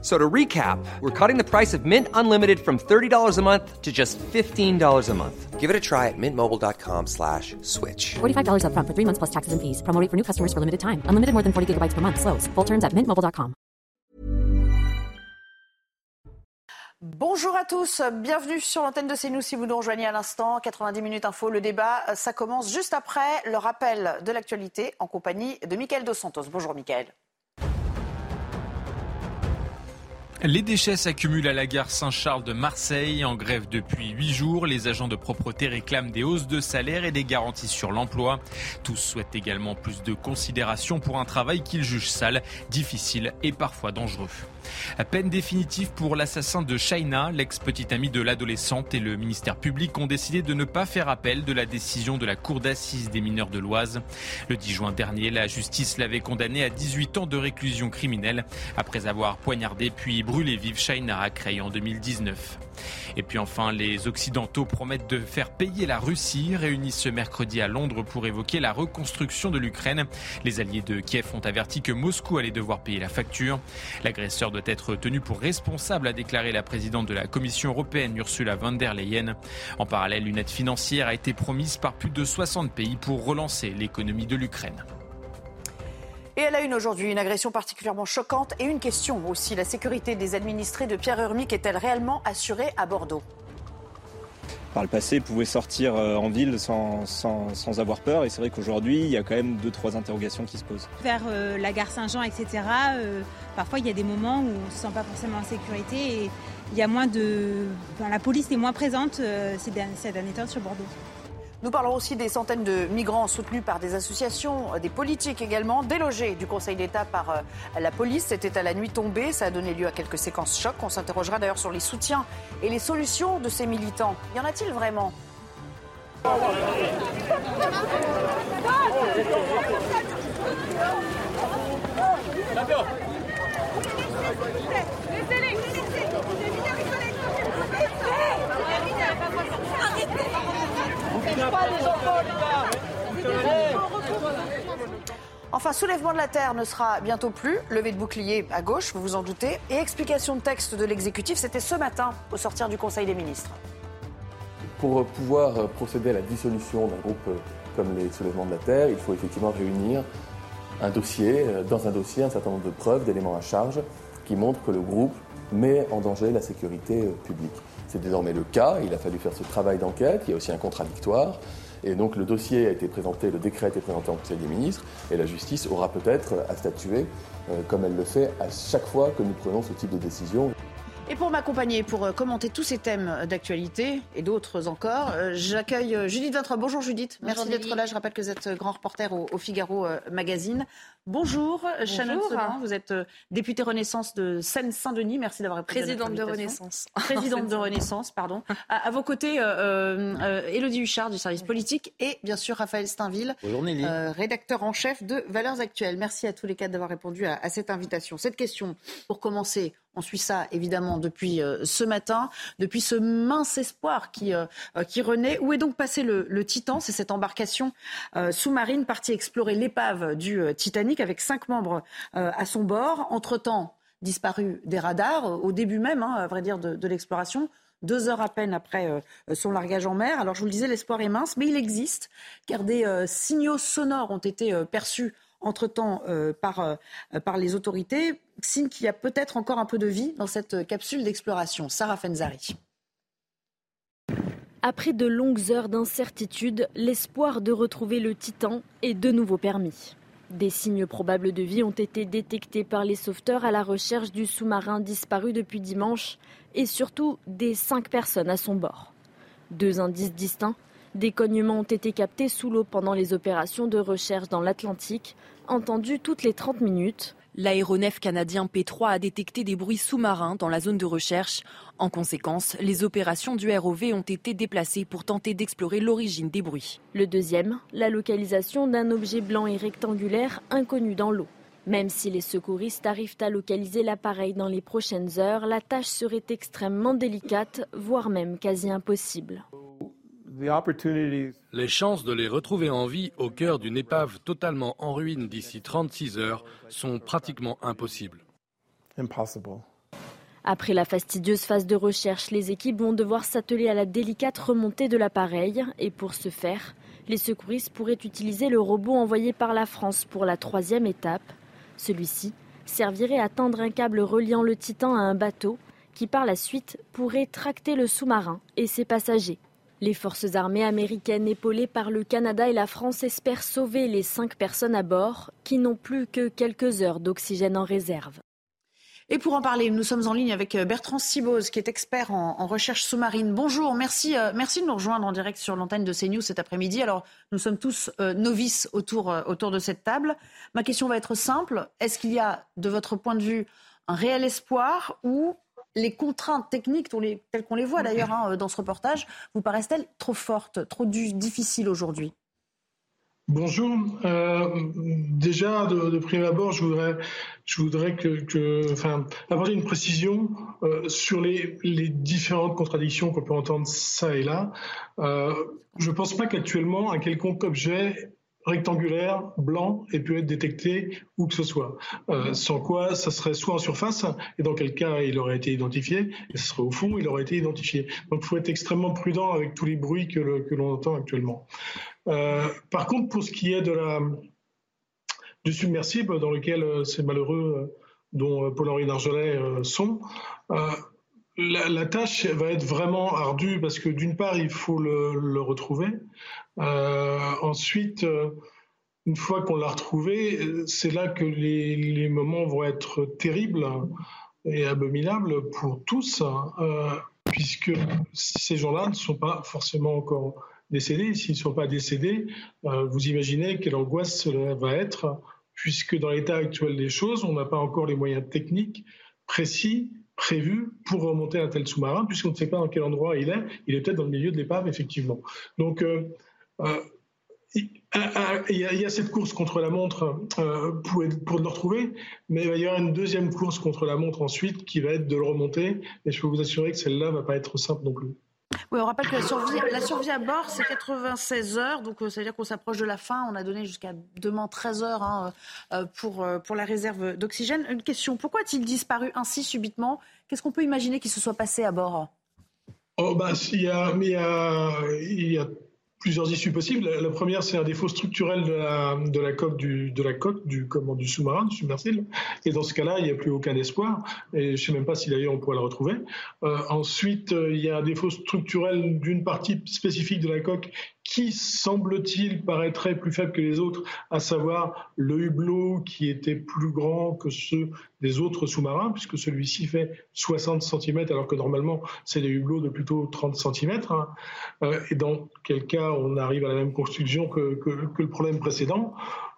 So to recap, we're cutting the price of Mint Unlimited from $30 a month to just $15 a month. Give it a try at mintmobile.com slash switch. $45 up front for three months plus taxes and fees. Promo rate for new customers for limited time. Unlimited more than 40 gigabytes per month. Slows. Full terms at mintmobile.com. Bonjour à tous, bienvenue sur l'antenne de CNews si vous nous rejoignez à l'instant. 90 minutes info, le débat, ça commence juste après le rappel de l'actualité en compagnie de Mickaël Dos Santos. Bonjour Mickaël. Les déchets s'accumulent à la gare Saint-Charles de Marseille. En grève depuis huit jours, les agents de propreté réclament des hausses de salaire et des garanties sur l'emploi. Tous souhaitent également plus de considération pour un travail qu'ils jugent sale, difficile et parfois dangereux. À peine définitive pour l'assassin de Shaina, l'ex-petite amie de l'adolescente et le ministère public ont décidé de ne pas faire appel de la décision de la Cour d'assises des mineurs de l'Oise. Le 10 juin dernier, la justice l'avait condamné à 18 ans de réclusion criminelle après avoir poignardé puis brûlé vive Shaina à Creil en 2019. Et puis enfin, les Occidentaux promettent de faire payer la Russie, réunis ce mercredi à Londres pour évoquer la reconstruction de l'Ukraine. Les alliés de Kiev ont averti que Moscou allait devoir payer la facture. L'agresseur doit être tenu pour responsable, a déclaré la présidente de la Commission européenne, Ursula von der Leyen. En parallèle, une aide financière a été promise par plus de 60 pays pour relancer l'économie de l'Ukraine. Et elle a une aujourd'hui, une agression particulièrement choquante et une question aussi. La sécurité des administrés de Pierre Urmic est-elle réellement assurée à Bordeaux? Par le passé, pouvaient sortir euh, en ville sans, sans, sans avoir peur. Et c'est vrai qu'aujourd'hui, il y a quand même deux, trois interrogations qui se posent. Vers euh, la gare Saint-Jean, etc., euh, parfois il y a des moments où on ne se sent pas forcément en sécurité et il y a moins de. Enfin, la police est moins présente euh, ces, derniers, ces derniers temps sur Bordeaux. Nous parlons aussi des centaines de migrants soutenus par des associations, des politiques également, délogés du Conseil d'État par euh, la police. C'était à la nuit tombée. Ça a donné lieu à quelques séquences chocs. On s'interrogera d'ailleurs sur les soutiens et les solutions de ces militants. Y en a-t-il vraiment? Enfin, soulèvement de la terre ne sera bientôt plus. Levée de bouclier à gauche, vous vous en doutez. Et explication de texte de l'exécutif, c'était ce matin au sortir du Conseil des ministres. Pour pouvoir procéder à la dissolution d'un groupe comme les soulèvements de la terre, il faut effectivement réunir un dossier, dans un dossier, un certain nombre de preuves, d'éléments à charge qui montrent que le groupe met en danger la sécurité publique. C'est désormais le cas, il a fallu faire ce travail d'enquête, il y a aussi un contradictoire. Et donc le dossier a été présenté, le décret a été présenté en Conseil des ministres, et la justice aura peut-être à statuer, euh, comme elle le fait à chaque fois que nous prenons ce type de décision. Et pour m'accompagner, pour euh, commenter tous ces thèmes d'actualité et d'autres encore, euh, j'accueille euh, Judith Vintra. Bonjour Judith, merci d'être là. Je rappelle que vous êtes grand reporter au, au Figaro euh, Magazine. Bonjour, Shannon Seban, vous êtes euh, députée Renaissance de Seine-Saint-Denis. Merci d'avoir répondu Présidente de. Renaissance. Présidente de Renaissance, pardon. À, à vos côtés, euh, euh, Élodie Huchard du service politique et bien sûr Raphaël Steinville, Bonjour Nelly. euh, rédacteur en chef de Valeurs Actuelles. Merci à tous les quatre d'avoir répondu à, à cette invitation. Cette question, pour commencer, on suit ça évidemment depuis euh, ce matin, depuis ce mince espoir qui, euh, qui renaît. Où est donc passé le, le Titan? C'est cette embarcation euh, sous-marine partie explorer l'épave du euh, Avec cinq membres euh, à son bord. Entre-temps, disparu des radars, euh, au début même, hein, à vrai dire, de, l'exploration. Deux heures à peine après euh, son largage en mer. Alors je vous le disais, l'espoir est mince, mais il existe, car des signaux sonores ont été perçus entre-temps par, par les autorités, signe qu'il y a peut-être encore un peu de vie dans cette capsule d'exploration. Sarah Fenzari. Après de longues heures d'incertitude, l'espoir de retrouver le Titan est de nouveau permis. Des signes probables de vie ont été détectés par les sauveteurs à la recherche du sous-marin disparu depuis dimanche et surtout des cinq personnes à son bord. Deux indices distincts, des cognements ont été captés sous l'eau pendant les opérations de recherche dans l'Atlantique, entendus toutes les 30 minutes. L'aéronef canadien P3 a détecté des bruits sous-marins dans la zone de recherche. En conséquence, les opérations du ROV ont été déplacées pour tenter d'explorer l'origine des bruits. Le deuxième, la localisation d'un objet blanc et rectangulaire inconnu dans l'eau. Même si les secouristes arrivent à localiser l'appareil dans les prochaines heures, la tâche serait extrêmement délicate, voire même quasi impossible. Les chances de les retrouver en vie au cœur d'une épave totalement en ruine d'ici 36 heures sont pratiquement impossibles. Après la fastidieuse phase de recherche, les équipes vont devoir s'atteler à la délicate remontée de l'appareil. Et pour ce faire, les secouristes pourraient utiliser le robot envoyé par la France pour la troisième étape. Celui-ci servirait à tendre un câble reliant le Titan à un bateau qui par la suite pourrait tracter le sous-marin et ses passagers. Les forces armées américaines épaulées par le Canada et la France espèrent sauver les cinq personnes à bord qui n'ont plus que quelques heures d'oxygène en réserve. Et pour en parler, nous sommes en ligne avec euh, Bertrand Siboz, qui est expert en, recherche sous-marine. Bonjour, merci, euh, merci de nous rejoindre en direct sur l'antenne de CNews cet après-midi. Alors, nous sommes tous euh, novices autour, autour de cette table. Ma question va être simple. Est-ce qu'il y a, de votre point de vue, un réel espoir ou les contraintes techniques, telles qu'on les voit d'ailleurs hein, dans ce reportage, vous paraissent-elles trop fortes, trop difficiles aujourd'hui? Bonjour. Euh, déjà, de, prime abord, je voudrais, je voudrais que, enfin, apporter une précision euh, sur les, différentes contradictions qu'on peut entendre ça et là. Euh, je ne pense pas qu'actuellement un quelconque objet rectangulaire, blanc, ait pu être détecté où que ce soit. Euh, sans quoi, ça serait soit en surface, et dans quel cas il aurait été identifié, et ce serait au fond, il aurait été identifié. Donc il faut être extrêmement prudent avec tous les bruits que, l'on entend actuellement. Euh, par contre, pour ce qui est de la, du submersible dans lequel euh, ces malheureux dont Paul-Henri Dargelet sont, la, tâche va être vraiment ardue parce que d'une part, il faut le retrouver. Euh, ensuite, euh, une fois qu'on l'a retrouvé, c'est là que les, moments vont être terribles et abominables pour tous, euh, puisque ces gens-là ne sont pas forcément encore décédés. S'ils ne sont pas décédés, vous imaginez quelle angoisse cela va être, puisque dans l'état actuel des choses, on n'a pas encore les moyens techniques précis prévus pour remonter un tel sous-marin, puisqu'on ne sait pas dans quel endroit il est. Il est peut-être dans le milieu de l'épave, effectivement. Donc, euh, il y, a, cette course contre la montre euh, pour, pour, le retrouver, mais il va y avoir une deuxième course contre la montre ensuite qui va être de le remonter. Et je peux vous assurer que celle-là ne va pas être simple non plus. Oui, on rappelle que la survie, à bord, c'est 96 heures, donc euh, ça veut dire qu'on s'approche de la fin. On a donné jusqu'à demain 13 heures hein, pour, pour la réserve d'oxygène. Une question, pourquoi a-t-il disparu ainsi subitement? Qu'est-ce qu'on peut imaginer qu'il se soit passé à bord? Oh, a, il y a, il y a plusieurs issues possibles. La première, c'est un défaut structurel de la, coque du, de la coque du, comment, du sous-marin, du submersible. Et dans ce cas-là, il n'y a plus aucun espoir. Et je ne sais même pas si d'ailleurs on pourrait le retrouver. Euh, ensuite, euh, il y a un défaut structurel d'une partie spécifique de la coque qui, semble-t-il, paraîtrait plus faible que les autres, à savoir le hublot qui était plus grand que ceux des autres sous-marins, puisque celui-ci fait 60 cm, alors que normalement, c'est des hublots de plutôt 30 cm. Hein. Euh, et dans quel cas, on arrive à la même construction que, le problème précédent.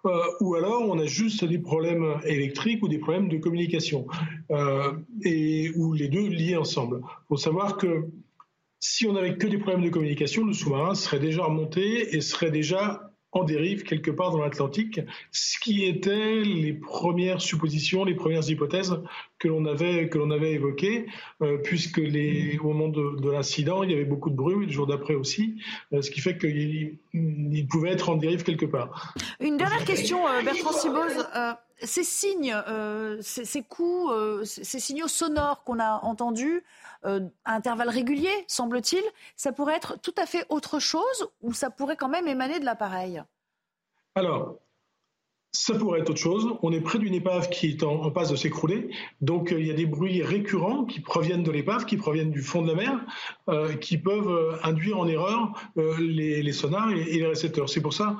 Euh, ou alors on a juste des problèmes électriques ou des problèmes de communication, euh, et, ou les deux liés ensemble. Il faut savoir que si on n'avait que des problèmes de communication, le sous-marin serait déjà remonté et serait déjà en dérive quelque part dans l'Atlantique, ce qui était les premières suppositions, les premières hypothèses que l'on avait avait évoquées, euh, puisque les, au moment de, l'incident, il y avait beaucoup de bruit, le jour d'après aussi, euh, ce qui fait qu'il il pouvait être en dérive quelque part. Une dernière question, euh, Bertrand Siboz ces signes, euh, ces, coups, euh, ces, signaux sonores qu'on a entendus euh, à intervalles réguliers, semble-t-il, ça pourrait être tout à fait autre chose ou ça pourrait quand même émaner de l'appareil? Alors, ça pourrait être autre chose. On est près d'une épave qui est en, passe de s'écrouler. Donc il y a des bruits récurrents qui proviennent de l'épave, qui proviennent du fond de la mer, qui peuvent induire en erreur les, sonars et, les récepteurs. C'est pour ça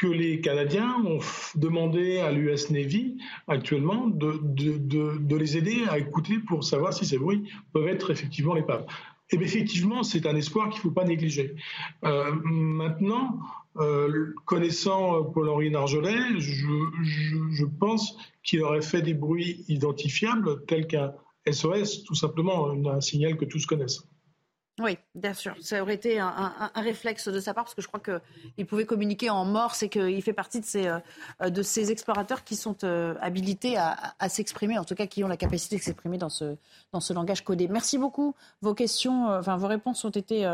que les Canadiens ont demandé à l'US Navy actuellement de, de, les aider à écouter pour savoir si ces bruits peuvent être effectivement l'épave. Et bien effectivement, c'est un espoir qu'il ne faut pas négliger. Euh, maintenant, euh, connaissant Paul-Henri Narjolet, je, je, pense qu'il aurait fait des bruits identifiables tels qu'un SOS, tout simplement, un signal que tous connaissent. Oui, bien sûr. Ça aurait été un, réflexe de sa part parce que je crois qu'il pouvait communiquer en morse et qu'il fait partie de ces, euh, de ces explorateurs qui sont euh, habilités à, s'exprimer, en tout cas qui ont la capacité de s'exprimer dans ce, dans ce langage codé. Merci beaucoup. Vos questions, euh, enfin vos réponses ont été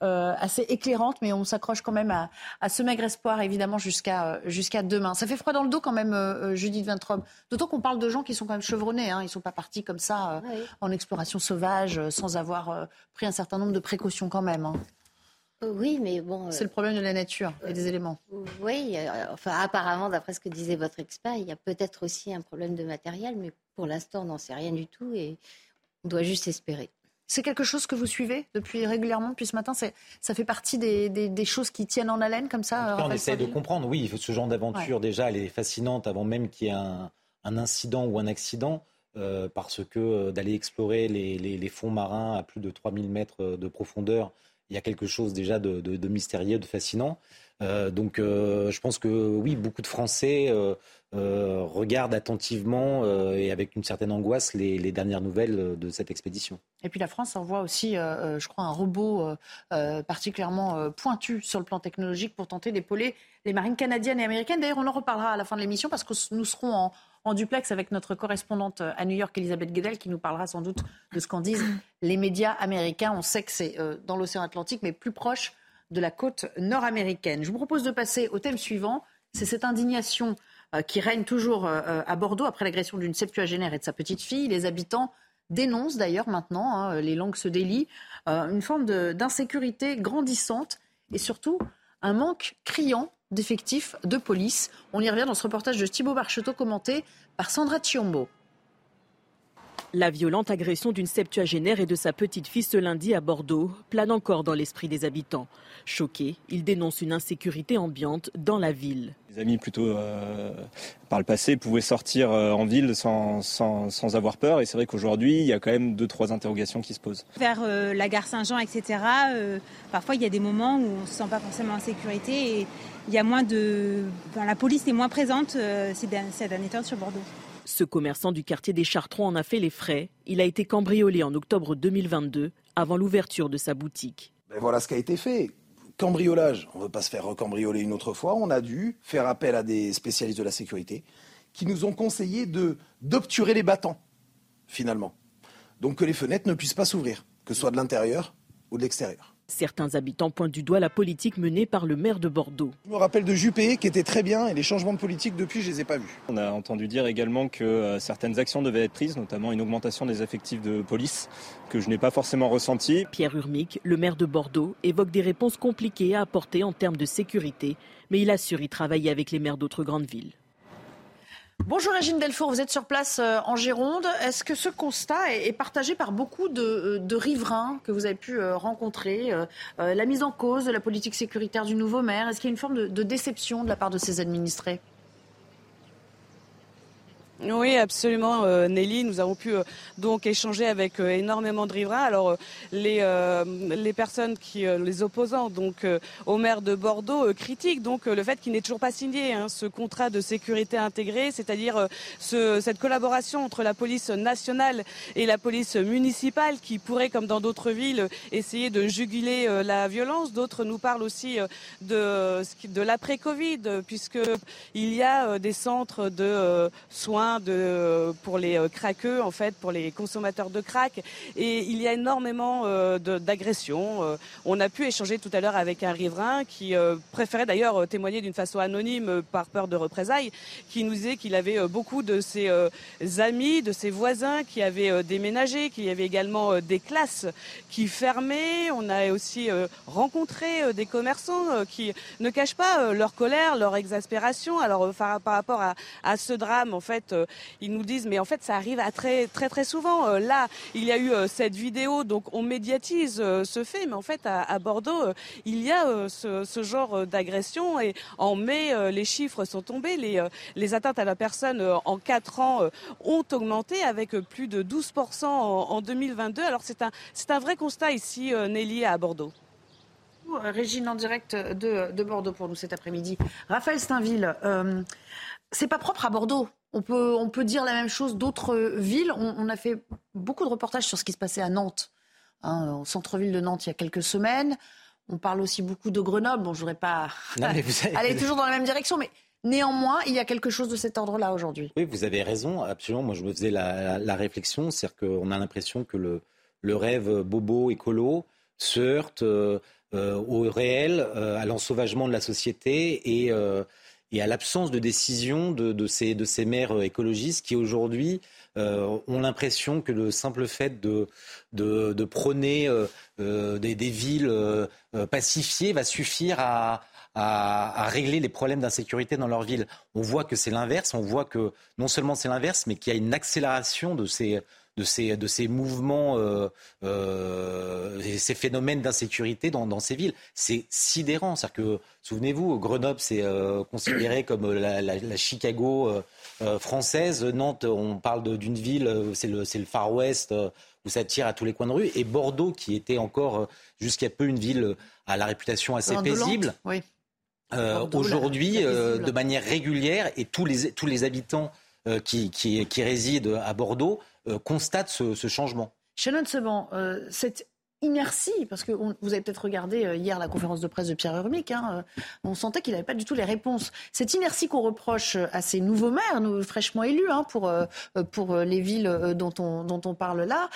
assez éclairantes, mais on s'accroche quand même à, à, ce maigre espoir, évidemment, jusqu'à jusqu'à demain. Ça fait froid dans le dos quand même, Judith Vintrobe. D'autant qu'on parle de gens qui sont quand même chevronnés. Hein. Ils ne sont pas partis comme ça en exploration sauvage sans avoir pris un certain nombre de précautions quand même. Hein. Oui, mais bon. C'est le problème de la nature et des éléments. Oui, euh, enfin, apparemment, d'après ce que disait votre expert, il y a peut-être aussi un problème de matériel, mais pour l'instant, on n'en sait rien du tout et on doit juste espérer. C'est quelque chose que vous suivez depuis régulièrement depuis ce matin Ça fait partie des, choses qui tiennent en haleine comme ça On essaie de comprendre, oui, ce genre d'aventure, déjà, elle est fascinante avant même qu'il y ait un, incident ou un accident. Euh, parce que euh, d'aller explorer les, fonds marins à plus de 3000 mètres de profondeur, il y a quelque chose déjà de, mystérieux, de fascinant. Euh, donc je pense que oui, beaucoup de Français regardent attentivement et avec une certaine angoisse les, dernières nouvelles de cette expédition. Et puis la France envoie aussi, je crois, un robot particulièrement pointu sur le plan technologique pour tenter d'épauler les marines canadiennes et américaines. D'ailleurs, on en reparlera à la fin de l'émission parce que nous serons en, en duplex avec notre correspondante à New York, Elisabeth Guedel, qui nous parlera sans doute de ce qu'en disent les médias américains. On sait que c'est euh, dans l'océan Atlantique, mais plus proche de la côte nord-américaine. Je vous propose de passer au thème suivant. C'est cette indignation euh, qui règne toujours euh, à Bordeaux après l'agression d'une septuagénaire et de sa petite fille. Les habitants dénoncent d'ailleurs maintenant, hein, les langues se délient, une forme d'insécurité grandissante et surtout un manque criant d'effectifs de police. On y revient dans ce reportage de Thibaut Barcheteau commenté par Sandra Chiombo. La violente agression d'une septuagénaire et de sa petite fille ce lundi à Bordeaux plane encore dans l'esprit des habitants. Choqués, ils dénoncent une insécurité ambiante dans la ville. Les amis, plutôt euh, par le passé, pouvaient sortir euh, en ville sans, sans, avoir peur. Et c'est vrai qu'aujourd'hui, il y a quand même deux, trois interrogations qui se posent. Vers euh, la gare Saint-Jean, etc., parfois il y a des moments où on ne se sent pas forcément en sécurité et il y a moins de. la police est moins présente ces derniers temps sur Bordeaux. Ce commerçant du quartier des Chartrons en a fait les frais. Il a été cambriolé en octobre 2022, avant l'ouverture de sa boutique. Ben voilà ce qui a été fait. Cambriolage, on ne veut pas se faire recambrioler une autre fois. On a dû faire appel à des spécialistes de la sécurité qui nous ont conseillé de d'obturer les battants, finalement. Donc que les fenêtres ne puissent pas s'ouvrir, que ce soit de l'intérieur ou de l'extérieur. Certains habitants pointent du doigt la politique menée par le maire de Bordeaux. Je me rappelle de Juppé qui était très bien et les changements de politique depuis, je ne les ai pas vus. On a entendu dire également que euh, certaines actions devaient être prises, notamment une augmentation des effectifs de police que je n'ai pas forcément ressenti. Pierre Urmic, le maire de Bordeaux, évoque des réponses compliquées à apporter en termes de sécurité, mais il assure y travailler avec les maires d'autres grandes villes. Bonjour Régine Delfour, vous êtes sur place euh, en Gironde. Est-ce que ce constat est partagé par beaucoup de, euh, riverains que vous avez pu euh, rencontrer La mise en cause de la politique sécuritaire du nouveau maire, est-ce qu'il y a une forme de déception de la part de ses administrés? Oui, absolument, euh, Nelly. Nous avons pu euh, donc échanger avec euh, énormément de riverains. Alors, les, les personnes qui, les opposants, donc au maire de Bordeaux, critiquent donc le fait qu'il n'ait toujours pas signé hein, ce contrat de sécurité intégré, c'est-à-dire ce, cette collaboration entre la police nationale et la police municipale, qui pourrait, comme dans d'autres villes, essayer de juguler la violence. D'autres nous parlent aussi de, de l'après-Covid, puisque il y a des centres de soins de, pour les euh, craqueux, en fait, pour les consommateurs de crack. Et il y a énormément euh, d'agressions. Euh, on a pu échanger tout à l'heure avec un riverain qui préférait d'ailleurs témoigner d'une façon anonyme par peur de représailles, qui nous disait qu'il avait beaucoup de ses amis, de ses voisins qui avaient déménagé, qu'il y avait également des classes qui fermaient. On a aussi rencontré des commerçants qui ne cachent pas leur colère, leur exaspération. Alors par, rapport à, ce drame, en fait, euh, ils nous disent mais en fait ça arrive très très souvent. Euh, là, il y a eu euh, cette vidéo, donc on médiatise ce fait, mais en fait à, Bordeaux, il y a ce, genre d'agression et en mai, les chiffres sont tombés. Les, atteintes à la personne en 4 ans ont augmenté avec plus de 12% en, 2022. Alors c'est un, c'est un vrai constat ici, Nelly, à Bordeaux. Régine en direct de, Bordeaux pour nous cet après-midi. Raphaël Steinville, c'est pas propre à Bordeaux. On peut, on peut dire la même chose d'autres villes. On, a fait beaucoup de reportages sur ce qui se passait à Nantes. hein, au centre-ville de Nantes il y a quelques semaines. On parle aussi beaucoup de Grenoble. Bon, je voudrais pas aller toujours dans la même direction, mais néanmoins, il y a quelque chose de cet ordre-là aujourd'hui. Oui, vous avez raison, absolument. Moi, je me faisais la, réflexion, c'est-à-dire qu'on a l'impression que le, le, rêve bobo écolo se heurte euh, euh, au réel, euh, à l'ensauvagement de la société et, et à l'absence de décision de, ces, maires écologistes qui aujourd'hui ont l'impression que le simple fait de, prôner des, des, villes pacifiées va suffire à, à, régler les problèmes d'insécurité dans leur ville. On voit que c'est l'inverse, on voit que non seulement c'est l'inverse, mais qu'il y a une accélération de ces, de ces, de ces mouvements, euh, euh, ces phénomènes d'insécurité dans, dans, ces villes. C'est sidérant. C'est-à-dire que, souvenez-vous, Grenoble, c'est euh, considéré comme la, la, la Chicago française. Nantes, on parle d'une ville, c'est le, le, Far West, où ça tire à tous les coins de rue. Et Bordeaux, qui était encore jusqu'à peu une ville à la réputation assez paisible. Oui. Euh, aujourd'hui, euh, de manière régulière, et tous les, tous les habitants euh, qui, qui, qui, résident à Bordeaux constatent ce, ce, changement. Shannon Seban, cette inertie, parce que vous avez peut-être regardé hier la conférence de presse de Pierre Urmic, hein, on sentait qu'il n'avait pas du tout les réponses. Cette inertie qu'on reproche à ces nouveaux maires, nous, fraîchement élus, hein, pour, pour les villes dont on, dont on parle là,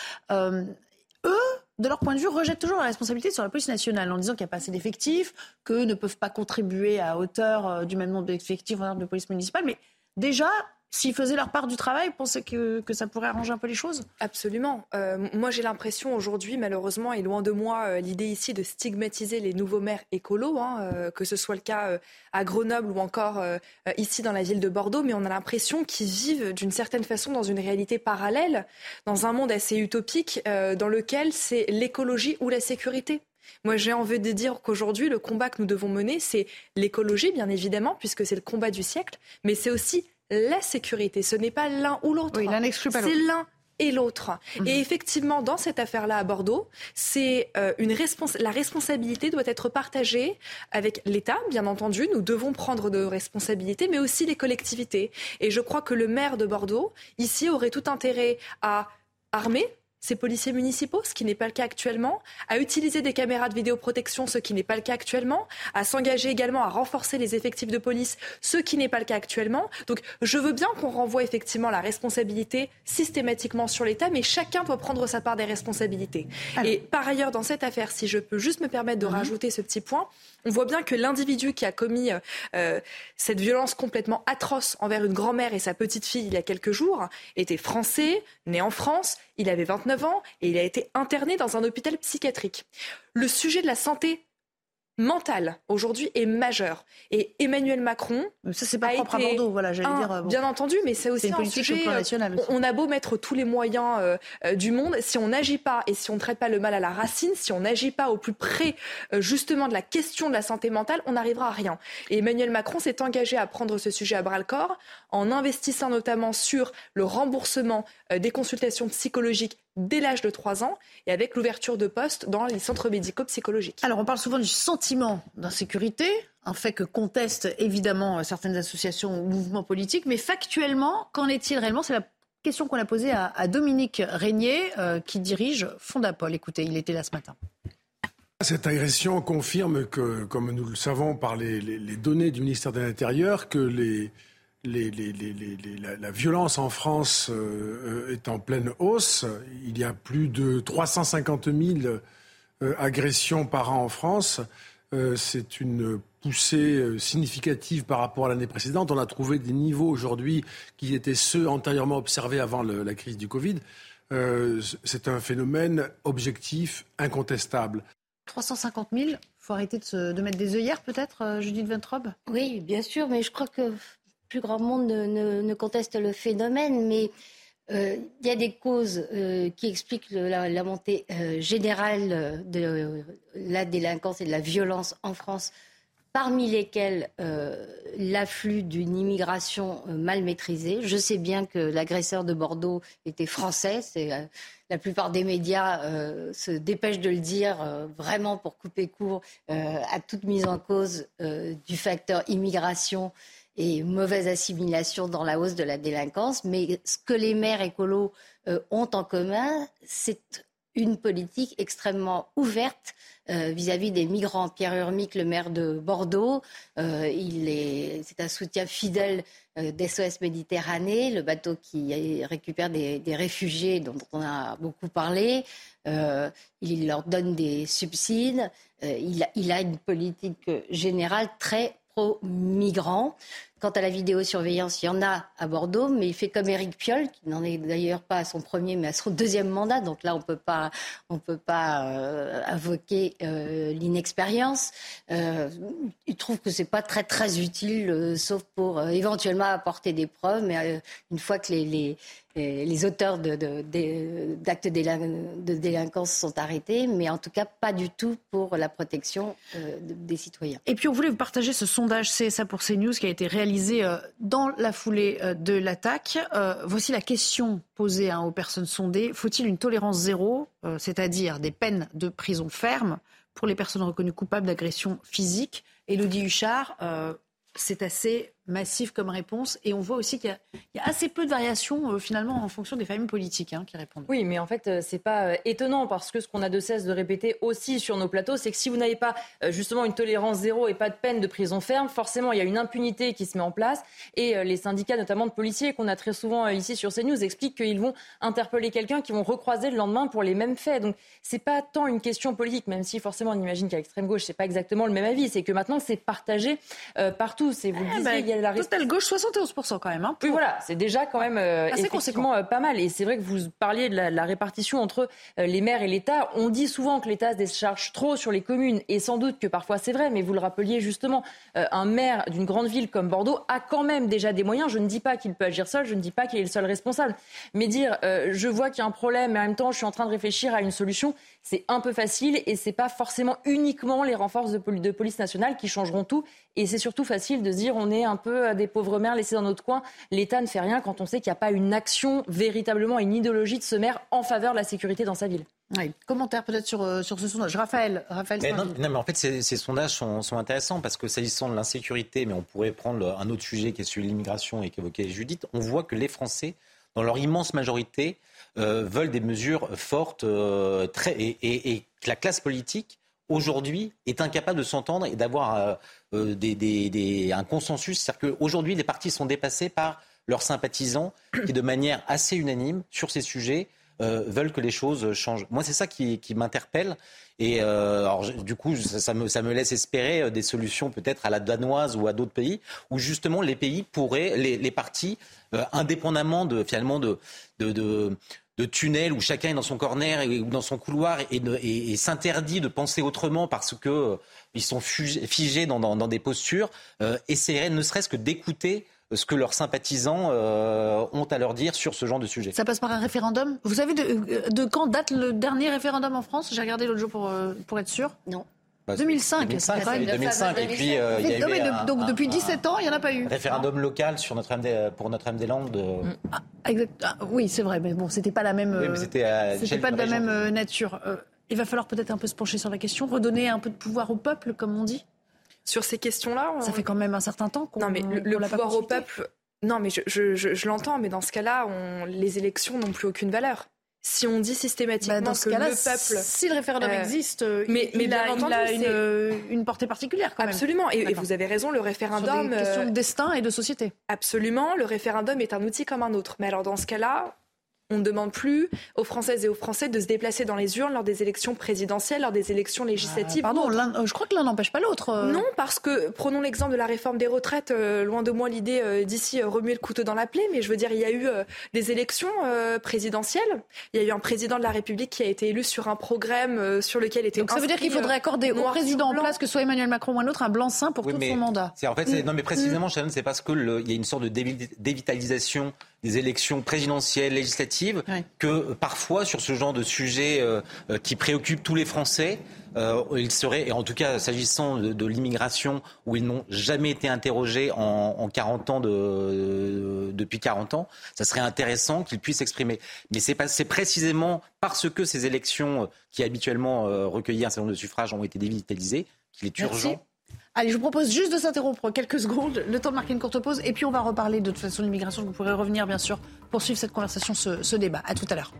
eux, de leur point de vue, rejettent toujours la responsabilité sur la police nationale en disant qu'il n'y a pas assez d'effectifs, qu'eux ne peuvent pas contribuer à hauteur euh, du même nombre d'effectifs en de police municipale. Mais déjà, S'ils faisaient leur part du travail, pensez que, que, ça pourrait arranger un peu les choses? Absolument. Euh, moi, j'ai l'impression aujourd'hui, malheureusement, et loin de moi, euh, l'idée ici de stigmatiser les nouveaux maires écolos, hein, euh, que ce soit le cas à Grenoble ou encore ici dans la ville de Bordeaux, mais on a l'impression qu'ils vivent d'une certaine façon dans une réalité parallèle, dans un monde assez utopique, dans lequel c'est l'écologie ou la sécurité. Moi, j'ai envie de dire qu'aujourd'hui, le combat que nous devons mener, c'est l'écologie, bien évidemment, puisque c'est le combat du siècle, mais c'est aussi la sécurité. Ce n'est pas l'un ou l'autre. Oui, l'un n'exclut pas l'autre. C'est l'un et l'autre. Mhm. Et effectivement, dans cette affaire-là à Bordeaux, c'est euh, une la responsabilité doit être partagée avec l'État, bien entendu. Nous devons prendre de responsabilités, mais aussi les collectivités. Et je crois que le maire de Bordeaux, ici, aurait tout intérêt à armer ces policiers municipaux, ce qui n'est pas le cas actuellement, à utiliser des caméras de vidéoprotection, ce qui n'est pas le cas actuellement, à s'engager également à renforcer les effectifs de police, ce qui n'est pas le cas actuellement. Donc je veux bien qu'on renvoie effectivement la responsabilité systématiquement sur l'État, mais chacun doit prendre sa part des responsabilités. Et par ailleurs, dans cette affaire, si je peux juste me permettre de mhm. rajouter ce petit point, on voit bien que l'individu qui a commis euh, cette violence complètement atroce envers une grand-mère et sa petite fille il y a quelques jours était français, né en France, il avait 29 ans et il a été interné dans un hôpital psychiatrique. Le sujet de la santé mental aujourd'hui est majeur. Et Emmanuel Macron. Ça, c'est pas propre à Bordeaux, voilà, j'allais dire. Euh, bien entendu, mais c'est aussi un sujet. Euh, national On a beau mettre tous les moyens euh, du monde, si on n'agit pas et si on ne traite pas le mal à la racine, si on n'agit pas au plus près justement de la question de la santé mentale, on n'arrivera à rien. Et Emmanuel Macron s'est engagé à prendre ce sujet à bras le corps en investissant notamment sur le remboursement des consultations psychologiques dès l'âge de 3 ans et avec l'ouverture de postes dans les centres médico-psychologiques. Alors on parle souvent du sentiment d'insécurité, un fait que contestent évidemment certaines associations ou mouvements politiques, mais factuellement, qu'en est-il réellement? C'est la question qu'on a posée à, Dominique Régnier euh, qui dirige Fondapol. Écoutez, il était là ce matin. Cette agression confirme que, comme nous le savons par les données du ministère de l'Intérieur, que les, les, les, la, la, violence en France euh, est en pleine hausse. Il y a plus de 350 000 euh, agressions par an en France. Euh, c'est une poussée significative par rapport à l'année précédente. On a trouvé des niveaux aujourd'hui qui étaient ceux antérieurement observés avant le, la crise du Covid. c'est un phénomène objectif, incontestable. 350 000 faut arrêter de, se, de mettre des œillères peut-être, Judith Ventrobe Oui, bien sûr, mais je crois que plus grand monde ne, conteste le phénomène, mais euh, il y a des causes euh, qui expliquent la, montée euh, générale de la délinquance et de la violence en France, parmi lesquelles l'afflux d'une immigration mal maîtrisée. Je sais bien que l'agresseur de Bordeaux était français. La plupart des médias se dépêchent de le dire vraiment pour couper court à toute mise en cause du facteur immigration et mauvaise assimilation dans la hausse de la délinquance. Mais ce que les maires écolos euh, ont en commun, c'est une politique extrêmement ouverte euh, vis-à-vis des migrants. Pierre Urmic, le maire de Bordeaux, euh, c'est un soutien fidèle euh, d'SOS Méditerranée, le bateau qui récupère des, réfugiés dont on a beaucoup parlé. il leur donne des subsides. il, il, a, une politique générale très pro-migrants. Quant à la vidéosurveillance, il y en a à Bordeaux, mais il fait comme Éric Piolle, qui n'en est d'ailleurs pas à son premier, mais à son deuxième mandat. Donc là, on peut pas, on peut pas euh, invoquer euh, l'inexpérience. Euh, il trouve que c'est pas très très utile, sauf pour éventuellement apporter des preuves. Mais une fois que les, les, les auteurs d'actes de, délinquance sont arrêtés, mais en tout cas pas du tout pour la protection des citoyens. Et puis on voulait vous partager ce sondage CSA pour CNews qui a été réalisé euh, dans la foulée euh, de l'attaque. Euh, voici la question posée hein, aux personnes sondées. Faut-il une tolérance zéro, c'est-à-dire des peines de prison ferme pour les personnes reconnues coupables d'agression physique Elodie Huchard, c'est assez massif comme réponse. Et on voit aussi qu'il y, a assez peu de variations euh, finalement en fonction des familles politiques hein, qui répondent. Oui, mais en fait, euh, c'est pas euh, étonnant parce que ce qu'on a de cesse de répéter aussi sur nos plateaux, c'est que si vous n'avez pas justement une tolérance zéro et pas de peine de prison ferme, forcément, il y a une impunité qui se met en place. Et les syndicats, notamment de policiers, qu'on a très souvent ici sur CNews, expliquent qu'ils vont interpeller quelqu'un, qui vont recroiser le lendemain pour les mêmes faits. Donc, c'est pas tant une question politique, même si forcément on imagine qu'à l'extrême gauche, c'est pas exactement le même avis. C'est que maintenant, c'est partagé partout. C'est vous le eh ben, il y a la Total gauche, 71% quand même. Hein, Oui, voilà, c'est déjà quand même euh, effectivement euh, pas mal. Et c'est vrai que vous parliez de la, répartition entre euh, les maires et l'État. On dit souvent que l'État se décharge trop sur les communes, et sans doute que parfois c'est vrai, mais vous le rappeliez justement, un maire d'une grande ville comme Bordeaux a quand même déjà des moyens. Je ne dis pas qu'il peut agir seul, je ne dis pas qu'il est le seul responsable, mais dire je vois qu'il y a un problème, mais en même temps je suis en train de réfléchir à une solution, c'est un peu facile et c'est pas forcément uniquement les renforts de, de, police nationale qui changeront tout. Et c'est surtout facile de se dire on est un peu des pauvres maires laissés dans notre coin. L'État ne fait rien quand on sait qu'il n'y a pas une action véritablement, une idéologie de ce maire en faveur de la sécurité dans sa ville. Oui. Commentaire peut-être sur, euh, sur ce sondage. Raphaël, Raphaël mais non, mais en fait, ces, sondages sont, sont, intéressants parce que s'agissant de l'insécurité, mais on pourrait prendre un autre sujet qui est celui de l'immigration et qu'évoquait Judith, on voit que les Français, dans leur immense majorité, euh, veulent des mesures fortes euh, très, et, que la classe politique aujourd'hui est incapable de s'entendre et d'avoir euh, des, un consensus. C'est-à-dire qu'aujourd'hui, les partis sont dépassés par leurs sympathisants qui, de manière assez unanime sur ces sujets, veulent que les choses changent. Moi, c'est ça qui, m'interpelle. Et alors, du coup, ça, me, ça, me, laisse espérer des solutions peut-être à la danoise ou à d'autres pays, où justement les pays pourraient, les, les partis, indépendamment de finalement de, de, de de tunnels où chacun est dans son corner ou dans son couloir et, s'interdit de penser autrement parce que euh, ils sont figés dans, des postures, euh, essaieraient ne serait-ce que d'écouter ce que leurs sympathisants euh, ont à leur dire sur ce genre de sujet. Ça passe par un référendum? Vous savez de, quand date le dernier référendum en France? J'ai regardé l'autre jour pour, pour être sûr. Non. 2005. 2005, 2005. Et puis, euh, il y a eu donc depuis 17 ans, il n'y en a pas eu. Référendum local sur des, pour Notre-Dame-des-Landes. Mm. Ah, ah, oui, c'est vrai, mais bon, c'était pas la même. Oui, c'était pas de la même euh, nature. Euh, il va falloir peut-être un peu se pencher sur la question, redonner un peu de pouvoir au peuple, comme on dit. Sur ces questions-là, ça fait quand même un certain temps qu'on. Non, mais le, le pouvoir au peuple. Non, mais je, je, je l'entends, mais dans ce cas-là, on, les élections n'ont plus aucune valeur si on dit systématiquement bah, que le peuple, si le référendum euh, existe, mais, il, a, une, portée particulière quand même. Absolument, et, vous avez raison, le référendum. Sur des questions de destin et de société. Absolument, le référendum est un outil comme un autre. Mais alors dans ce cas-là, on ne demande plus aux Françaises et aux Français de se déplacer dans les urnes lors des élections présidentielles, lors des élections législatives. Ah, pardon, euh, je crois que l'un n'empêche pas l'autre. Euh. Non, parce que prenons l'exemple de la réforme des retraites. Euh, loin de moi l'idée d'ici remuer le couteau dans la plaie, mais je veux dire, il y a eu des élections présidentielles. Il y a eu un président de la République qui a été élu sur un programme sur lequel était. Donc ça veut dire qu'il faudrait accorder au président en place, que ce soit Emmanuel Macron ou un autre, un blanc-seing pour tout son mandat. En fait, non, mais précisément, Shannon, c'est parce qu'il y a une sorte de dévitalisation des élections présidentielles, législatives, que parfois, sur ce genre de sujet euh, euh, qui préoccupe tous les Français, euh, il serait, et en tout cas s'agissant de, l'immigration, où ils n'ont jamais été interrogés en, 40 ans de, depuis 40 ans, ça serait intéressant qu'ils puissent s'exprimer. Mais c'est précisément parce que ces élections qui habituellement recueilllaient un certain nombre de suffrages ont été dévitalisées qu'il est urgent Allez, je vous propose juste de s'interrompre quelques secondes, le temps de marquer une courte pause, et puis on va reparler de toute façon de l'immigration. Vous pourrez revenir, bien sûr, pour suivre cette conversation, ce, ce débat. À tout à l'heure.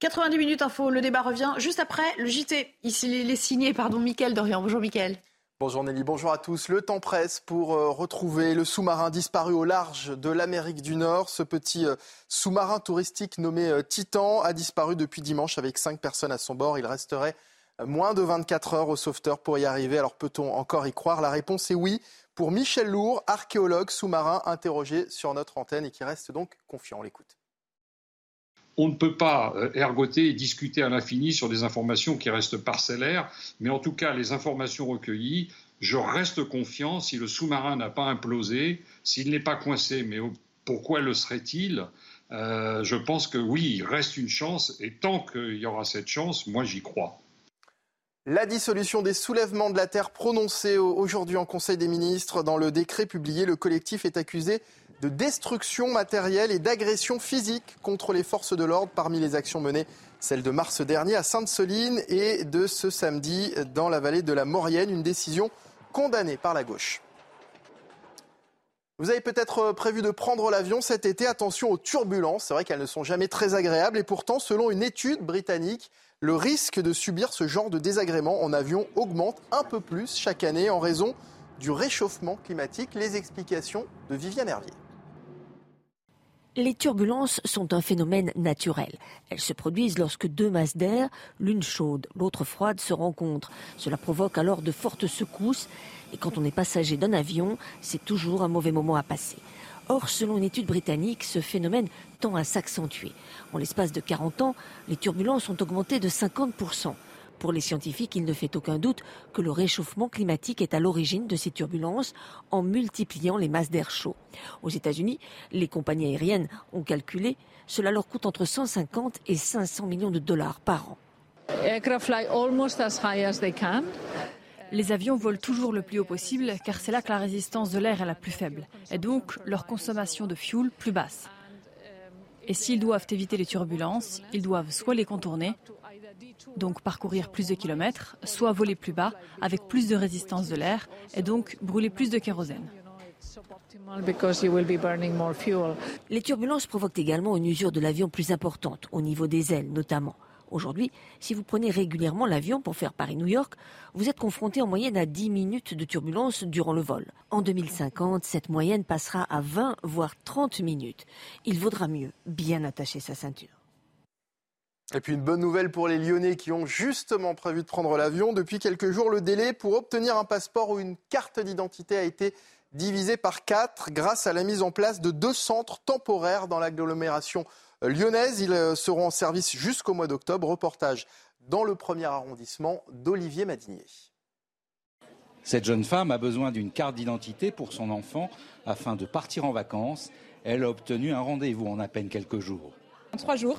90 minutes info, le débat revient juste après le JT. Ici, il est signé, pardon, Mickaël Dorian. Bonjour, Mickaël. Bonjour Nelly, bonjour à tous. Le temps presse pour euh, retrouver le sous-marin disparu au large de l'Amérique du Nord. Ce petit euh, sous-marin touristique nommé euh, Titan a disparu depuis dimanche avec cinq personnes à son bord. Il resterait moins de 24 heures au sauveteur pour y arriver. Alors peut-on encore y croire? La réponse est oui pour Michel Lourd, archéologue sous-marin interrogé sur notre antenne et qui reste donc confiant. On l'écoute on ne peut pas euh, ergoter et discuter à l'infini sur des informations qui restent parcellaires, mais en tout cas, les informations recueillies, je reste confiant si le sous-marin n'a pas implosé, s'il n'est pas coincé, mais pourquoi le serait-il euh, Je pense que oui, il reste une chance, et tant qu'il y aura cette chance, moi j'y crois. La dissolution des soulèvements de la terre prononcée aujourd'hui en Conseil des ministres dans le décret publié, le collectif est accusé de destruction matérielle et d'agression physique contre les forces de l'ordre. Parmi les actions menées, celle de mars dernier à Sainte-Soline et de ce samedi dans la vallée de la Maurienne, une décision condamnée par la gauche. Vous avez peut-être prévu de prendre l'avion cet été. Attention aux turbulences. C'est vrai qu'elles ne sont jamais très agréables. Et pourtant, selon une étude britannique, le risque de subir ce genre de désagrément en avion augmente un peu plus chaque année en raison du réchauffement climatique. Les explications de Viviane Hervier. Les turbulences sont un phénomène naturel. Elles se produisent lorsque deux masses d'air, l'une chaude, l'autre froide, se rencontrent. Cela provoque alors de fortes secousses et quand on est passager d'un avion, c'est toujours un mauvais moment à passer. Or, selon une étude britannique, ce phénomène tend à s'accentuer. En l'espace de 40 ans, les turbulences ont augmenté de 50%. Pour les scientifiques, il ne fait aucun doute que le réchauffement climatique est à l'origine de ces turbulences en multipliant les masses d'air chaud. Aux États-Unis, les compagnies aériennes ont calculé, cela leur coûte entre 150 et 500 millions de dollars par an. Les avions volent toujours le plus haut possible car c'est là que la résistance de l'air est la plus faible et donc leur consommation de fuel plus basse. Et s'ils doivent éviter les turbulences, ils doivent soit les contourner, donc parcourir plus de kilomètres, soit voler plus bas avec plus de résistance de l'air et donc brûler plus de kérosène. Les turbulences provoquent également une usure de l'avion plus importante, au niveau des ailes notamment. Aujourd'hui, si vous prenez régulièrement l'avion pour faire Paris-New York, vous êtes confronté en moyenne à 10 minutes de turbulence durant le vol. En 2050, cette moyenne passera à 20 voire 30 minutes. Il vaudra mieux bien attacher sa ceinture. Et puis une bonne nouvelle pour les Lyonnais qui ont justement prévu de prendre l'avion. Depuis quelques jours, le délai pour obtenir un passeport ou une carte d'identité a été divisé par quatre grâce à la mise en place de deux centres temporaires dans l'agglomération lyonnaise. Ils euh, seront en service jusqu'au mois d'octobre. Reportage dans le premier arrondissement d'Olivier Madinier. Cette jeune femme a besoin d'une carte d'identité pour son enfant afin de partir en vacances. Elle a obtenu un rendez-vous en à peine quelques jours. En trois jours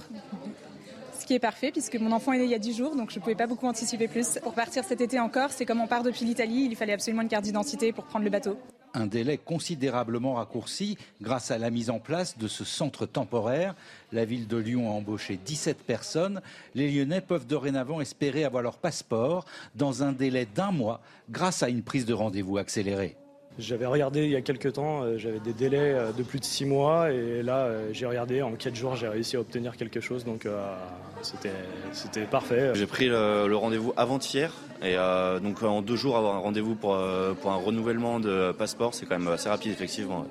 ce qui est parfait puisque mon enfant est né il y a 10 jours, donc je ne pouvais pas beaucoup anticiper plus. Pour partir cet été encore, c'est comme on part depuis l'Italie, il fallait absolument une carte d'identité pour prendre le bateau. Un délai considérablement raccourci grâce à la mise en place de ce centre temporaire. La ville de Lyon a embauché 17 personnes. Les Lyonnais peuvent dorénavant espérer avoir leur passeport dans un délai d'un mois grâce à une prise de rendez-vous accélérée. J'avais regardé il y a quelques temps, euh, j'avais des délais euh, de plus de six mois et là euh, j'ai regardé en quatre jours j'ai réussi à obtenir quelque chose donc c'était parfait. J'ai pris le, rendez-vous avant-hier et donc en deux jours avoir un rendez-vous pour, pour un renouvellement de passeport c'est quand même assez rapide effectivement.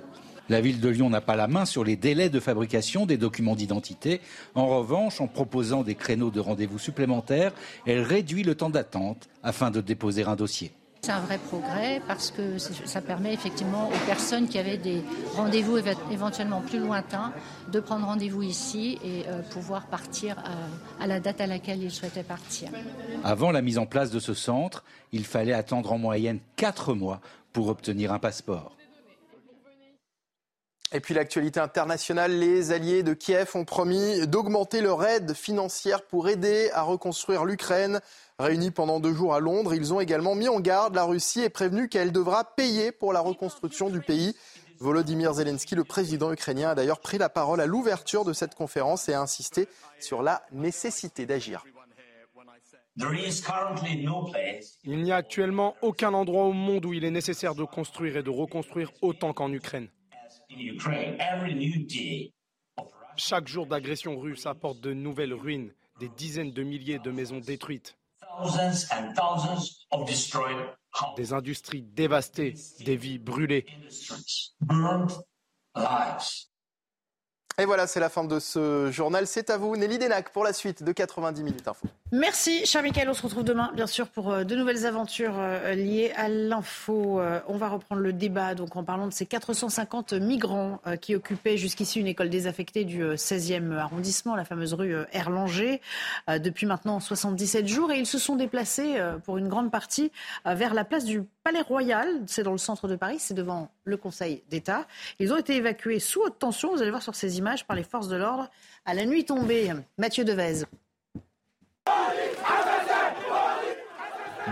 La ville de Lyon n'a pas la main sur les délais de fabrication des documents d'identité. En revanche, en proposant des créneaux de rendez-vous supplémentaires, elle réduit le temps d'attente afin de déposer un dossier. C'est un vrai progrès parce que ça permet effectivement aux personnes qui avaient des rendez-vous éventuellement plus lointains de prendre rendez-vous ici et euh, pouvoir partir à, la date à laquelle ils souhaitaient partir. Avant la mise en place de ce centre, il fallait attendre en moyenne quatre mois pour obtenir un passeport. Et puis l'actualité internationale, les alliés de Kiev ont promis d'augmenter leur aide financière pour aider à reconstruire l'Ukraine. Réunis pendant deux jours à Londres, ils ont également mis en garde la Russie et prévenu qu'elle devra payer pour la reconstruction du pays. Volodymyr Zelensky, le président ukrainien, a d'ailleurs pris la parole à l'ouverture de cette conférence et a insisté sur la nécessité d'agir. Il n'y a actuellement aucun endroit au monde où il est nécessaire de construire et de reconstruire autant qu'en Ukraine. Chaque jour d'agression russe apporte de nouvelles ruines, des dizaines de milliers de maisons détruites. Des industries dévastées, des vies brûlées. Et voilà, c'est la fin de ce journal. C'est à vous, Nelly Denac, pour la suite de 90 minutes info. Merci, cher Michael. On se retrouve demain, bien sûr, pour euh, de nouvelles aventures euh, liées à l'info. Euh, on va reprendre le débat donc en parlant de ces 450 migrants qui occupaient jusqu'ici une école désaffectée du 16e arrondissement, la fameuse rue Erlanger, depuis maintenant 77 jours. Et ils se sont déplacés pour une grande partie vers la place du Palais Royal. C'est dans le centre de Paris, c'est devant le Conseil d'État. Ils ont été évacués sous haute tension, vous allez voir sur ces images, par les forces de l'ordre à la nuit tombée. Mathieu Devez.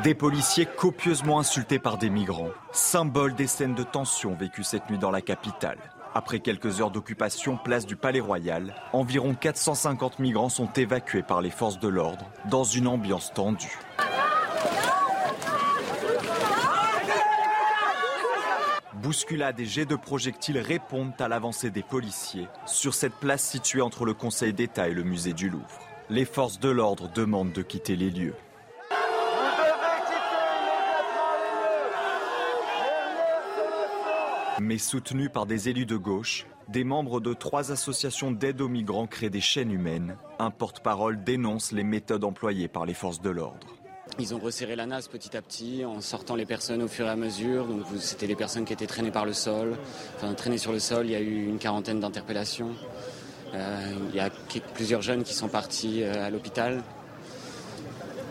Des policiers copieusement insultés par des migrants, symbole des scènes de tension vécues cette nuit dans la capitale. Après quelques heures d'occupation place du Palais Royal, environ 450 migrants sont évacués par les forces de l'ordre dans une ambiance tendue. Bousculades et jets de projectiles répondent à l'avancée des policiers sur cette place située entre le Conseil d'État et le musée du Louvre. Les forces de l'ordre demandent de quitter les lieux. Mais soutenus par des élus de gauche, des membres de trois associations d'aide aux migrants créent des chaînes humaines. Un porte-parole dénonce les méthodes employées par les forces de l'ordre. Ils ont resserré la nasse petit à petit en sortant les personnes au fur et à mesure. C'était les personnes qui étaient traînées par le sol, enfin traînées sur le sol. Il y a eu une quarantaine d'interpellations. Euh, il y a plusieurs jeunes qui sont partis euh, à l'hôpital.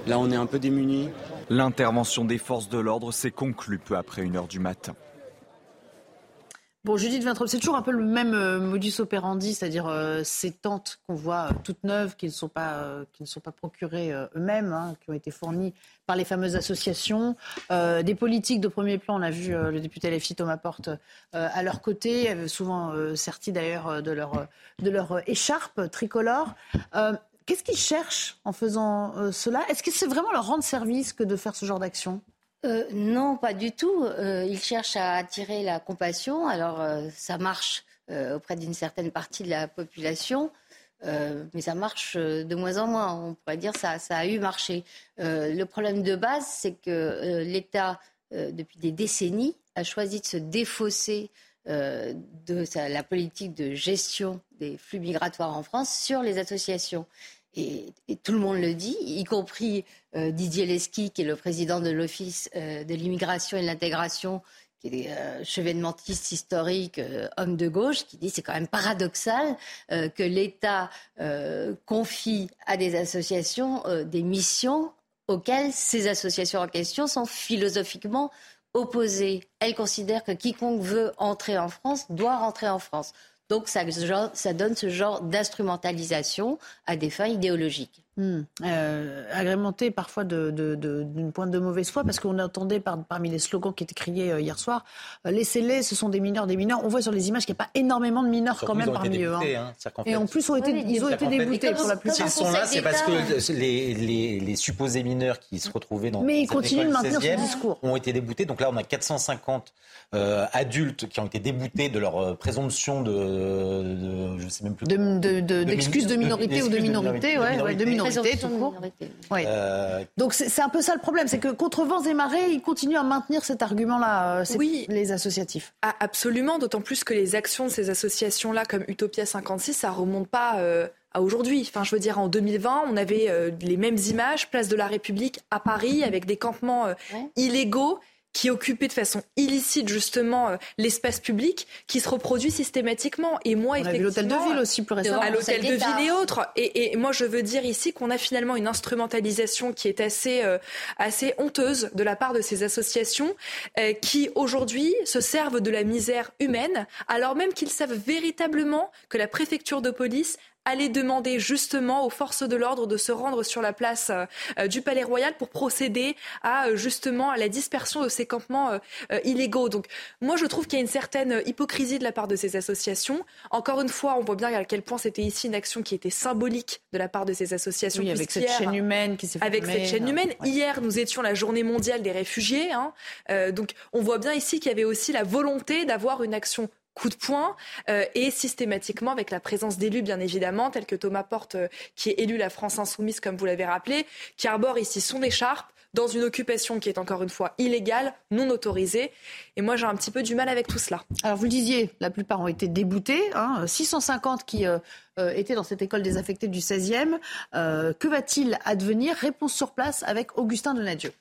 Là, on est un peu démunis. L'intervention des forces de l'ordre s'est conclue peu après une heure du matin. Bon, Judith Vintrop, c'est toujours un peu le même euh, modus operandi, c'est-à-dire euh, ces tentes qu'on voit euh, toutes neuves, qui ne sont pas, qui ne sont pas procurées eux-mêmes, hein, qui ont été fournies par les fameuses associations. des politiques de premier plan, on a vu le député LFI Thomas Porte à leur côté, souvent sertis d'ailleurs de leur, de leur écharpe tricolore. Qu'est-ce qu'ils cherchent en faisant cela? Est-ce que c'est vraiment leur rendre service que de faire ce genre d'action? Euh, non, pas du tout. Euh, ils cherchent à attirer la compassion. Alors, euh, ça marche auprès d'une certaine partie de la population, mais ça marche de moins en moins. On pourrait dire ça, ça a eu marché. le problème de base, c'est que l'État, depuis des décennies, a choisi de se défausser de la politique de gestion des flux migratoires en France sur les associations. Et, tout le monde le dit, y compris euh, Didier Lesky, qui est le président de l'Office euh, de l'immigration et de l'intégration, qui est euh, chevènementiste historique, euh, homme de gauche, qui dit c'est quand même paradoxal que l'État confie à des associations des missions auxquelles ces associations en question sont philosophiquement opposées. Elles considèrent que quiconque veut entrer en France doit rentrer en France. Donc ça, donne ce genre d'instrumentalisation à des fins idéologiques. Hmm. Euh, agrémenté parfois d'une de, pointe de mauvaise foi, parce qu'on entendait parmi les slogans qui étaient criés euh, hier soir, euh, laissez-les, ce sont des mineurs, des mineurs. On voit sur les images qu'il n'y a pas énormément de mineurs quand même parmi eux. Hein. Hein. Et en plus, ont été, ils ont été déboutés pour la plupart. S'ils sont là, c'est parce que les, les, supposés mineurs qui se retrouvaient dans Mais ils continuent de maintenir ce discours. ont été déboutés. Donc là, on a 450 adultes qui ont été déboutés de leur présomption de, de je sais même plus d'excuses de, minorité ou de minorité, ouais, de minorité. Euh, Donc c'est un peu ça le problème, c'est que contre vents et marées, ils continuent à maintenir cet argument-là, euh, oui. les associatifs. Ah, absolument, d'autant plus que les actions de ces associations-là, comme Utopia 56, ça remonte pas... Euh, à aujourd'hui. Enfin, je veux dire, en 2020, on avait les mêmes images, place de la République à Paris, avec des campements illégaux qui occupait de façon illicite justement euh, l'espace public, qui se reproduit systématiquement. Et moi, On effectivement, l'hôtel de ville aussi plus récemment. À l'hôtel de ville et autres. Et, et, moi, je veux dire ici qu'on a finalement une instrumentalisation qui est assez euh, assez honteuse de la part de ces associations euh, qui aujourd'hui se servent de la misère humaine, alors même qu'ils savent véritablement que la préfecture de police aller demander justement aux forces de l'ordre de se rendre sur la place euh, du Palais Royal pour procéder à euh, justement à la dispersion de ces campements euh, illégaux. Donc moi je trouve qu'il y a une certaine hypocrisie de la part de ces associations. Encore une fois, on voit bien à quel point c'était ici une action qui était symbolique de la part de ces associations. Oui, avec cette chaîne humaine qui s'est Avec cette chaîne humaine. Hier, nous étions la journée mondiale des réfugiés. Hein. donc on voit bien ici qu'il y avait aussi la volonté d'avoir une action coup de poing euh, et systématiquement avec la présence d'élus, bien évidemment, tels que Thomas Porte, euh, qui est élu la France Insoumise, comme vous l'avez rappelé, qui arbore ici son écharpe dans une occupation qui est encore une fois illégale, non autorisée. Et moi, j'ai un petit peu du mal avec tout cela. Alors, vous le disiez, la plupart ont été déboutés. Hein, 650 qui euh, étaient dans cette école désaffectée du 16e. que va-t-il advenir? Réponse sur place avec Augustin Donadieu.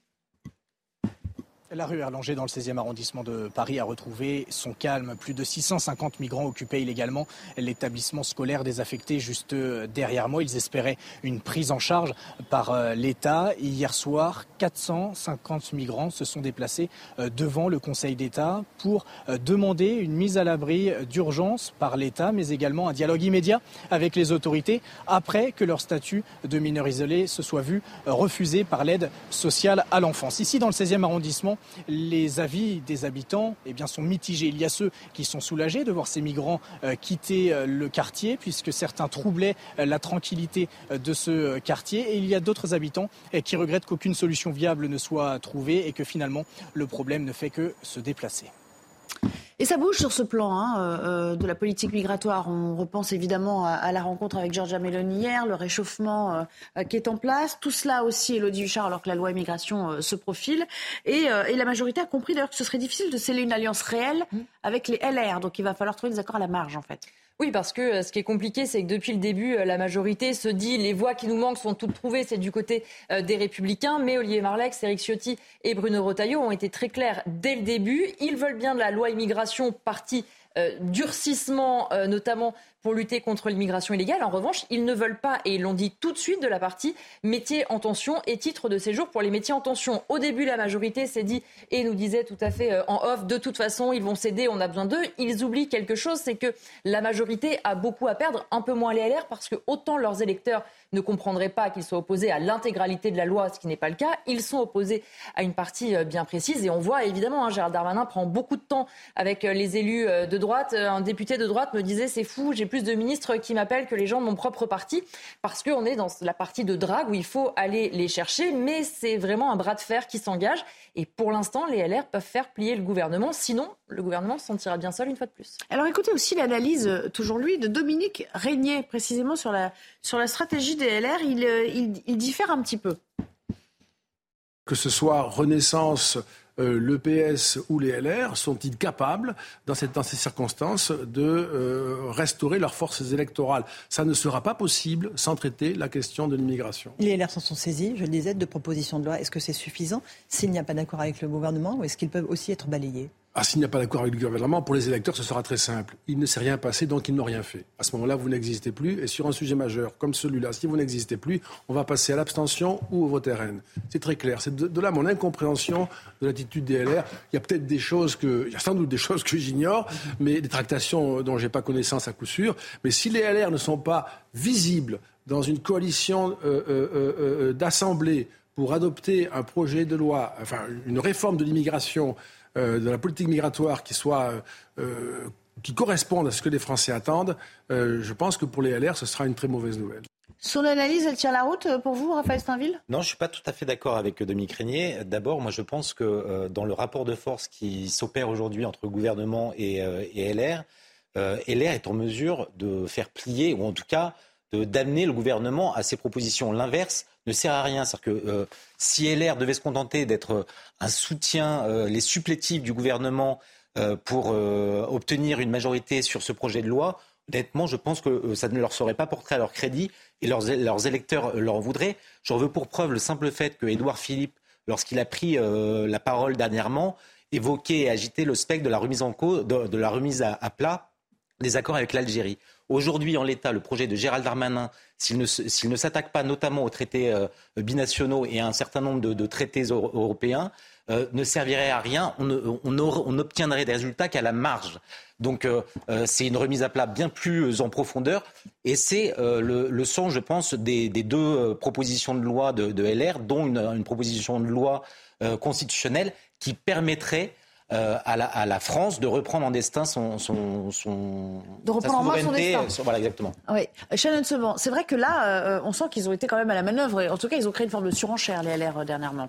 La rue Erlanger dans le 16e arrondissement de Paris a retrouvé son calme. Plus de 650 migrants occupaient illégalement l'établissement scolaire désaffecté juste derrière moi. Ils espéraient une prise en charge par euh, l'État. Hier soir, 450 migrants se sont déplacés euh, devant le Conseil d'État pour euh, demander une mise à l'abri d'urgence par l'État, mais également un dialogue immédiat avec les autorités après que leur statut de mineur isolé se soit vu refusé par l'aide sociale à l'enfance. Ici, dans le 16e arrondissement, les avis des habitants eh sont mitigés. Il y a ceux qui sont soulagés de voir ces migrants euh, quitter euh, le quartier, puisque certains troublaient euh, la tranquillité de ce quartier. Et il y a d'autres habitants qui regrettent qu'aucune solution viable ne soit trouvée et que finalement le problème ne fait que se déplacer. Et ça bouge sur ce plan hein, euh, euh, de la politique migratoire. On repense évidemment à, la rencontre avec Georgia Meloni hier, le réchauffement euh, qui est en place. Tout cela aussi, Elodie Huchard, alors que la loi immigration se profile. Et, et, la majorité a compris d'ailleurs que ce serait difficile de sceller une alliance réelle mmh. avec les LR. Donc il va falloir trouver des accords à la marge en fait. Oui, parce que euh, ce qui est compliqué, c'est que depuis le début, euh, la majorité se dit les voix qui nous manquent sont toutes trouvées, c'est du côté euh, des Républicains. Mais Olivier Marlex, Éric Ciotti et Bruno Retailleau ont été très clairs dès le début. Ils veulent bien de la loi immigration partie durcissement, notamment pour lutter contre l'immigration illégale. En revanche, ils ne veulent pas, et ils l'ont dit tout de suite de la partie métiers en tension et titre de séjour pour les métiers en tension. Au début, la majorité s'est dit, et nous disait tout à fait euh, en off, de toute façon, ils vont céder, on a besoin d'eux. Ils oublient quelque chose, c'est que la majorité a beaucoup à perdre, un peu moins les LR, parce que autant leurs électeurs ne comprendraient pas qu'ils soient opposés à l'intégralité de la loi, ce qui n'est pas le cas. Ils sont opposés à une partie euh, bien précise. Et on voit évidemment, hein, Gérald Darmanin prend beaucoup de temps avec euh, les élus de droite. Un député de droite me disait, c'est fou, j'ai plus de ministres qui m'appellent que les gens de mon propre parti, parce qu'on est dans la partie de drague où il faut aller les chercher, mais c'est vraiment un bras de fer qui s'engage. Et pour l'instant, les LR peuvent faire plier le gouvernement, sinon le gouvernement se sentira bien seul une fois de plus. Alors écoutez aussi l'analyse, euh, toujours lui, de Dominique Régnier, précisément sur la, sur la stratégie des LR. Il, euh, il, il diffère un petit peu. Que ce soit Renaissance, euh, le PS ou les LR sont-ils capables, dans, ces circonstances, de euh, restaurer leurs forces électorales? Ça ne sera pas possible sans traiter la question de l'immigration. Les LR s'en sont saisis, je le disais, de propositions de loi. Est-ce que c'est suffisant? S'il n'y a pas d'accord avec le gouvernement, ou est-ce qu'ils peuvent aussi être balayés? Ah, s'il n'y a pas d'accord avec le gouvernement, pour les électeurs, ce sera très simple. Il ne s'est rien passé, donc ils n'ont rien fait. À ce moment-là, vous n'existez plus. Et sur un sujet majeur comme celui-là, si vous n'existez plus, on va passer à l'abstention ou au vote RN. C'est très clair. C'est de, là mon incompréhension de l'attitude des LR. Il y a peut-être des choses que, il y a sans doute des choses que j'ignore, mais des tractations dont je n'ai pas connaissance à coup sûr. Mais si les LR ne sont pas visibles dans une coalition euh, euh, euh, d'assemblée pour adopter un projet de loi, enfin une réforme de l'immigration, euh, de la politique migratoire qui soit euh, euh, qui corresponde à ce que les Français attendent, je pense que pour les LR, ce sera une très mauvaise nouvelle. Son analyse, elle tient la route pour vous, Raphaël Steinville Non, je ne suis pas tout à fait d'accord avec Dominique Régnier. D'abord, moi, je pense que dans le rapport de force qui s'opère aujourd'hui entre gouvernement et, et LR, LR est en mesure de faire plier, ou en tout cas d'amener le gouvernement à ses propositions. L'inverse ne sert à rien. C'est-à-dire que euh, si LR devait se contenter d'être euh, un soutien, euh, les supplétifs du gouvernement pour obtenir une majorité sur ce projet de loi, honnêtement, je pense que ça ne leur serait pas porté à leur crédit et leurs, électeurs leur voudraient. J'en veux pour preuve le simple fait que Édouard Philippe, lorsqu'il a pris la parole dernièrement, évoquait et agitait le spectre de la remise en cause, de, la remise à plat des accords avec l'Algérie. Aujourd'hui, en l'état, le projet de Gérald Darmanin, s'il ne, s'attaque pas notamment aux traités euh, binationaux et à un certain nombre de, traités européens, euh, ne servirait à rien. On, n'obtiendrait des résultats qu'à la marge. Donc euh, c'est une remise à plat bien plus en profondeur. Et c'est le, sens, je pense, des, deux propositions de loi de, LR, dont une, proposition de loi constitutionnelle qui permettrait euh, à, la, France de reprendre en destin son, son, son de reprendre en main son destin. voilà exactement. Oui, Shannon Sevant, c'est vrai que là, euh, on sent qu'ils ont été quand même à la manœuvre. En tout cas, ils ont créé une forme de surenchère les LR euh, dernièrement.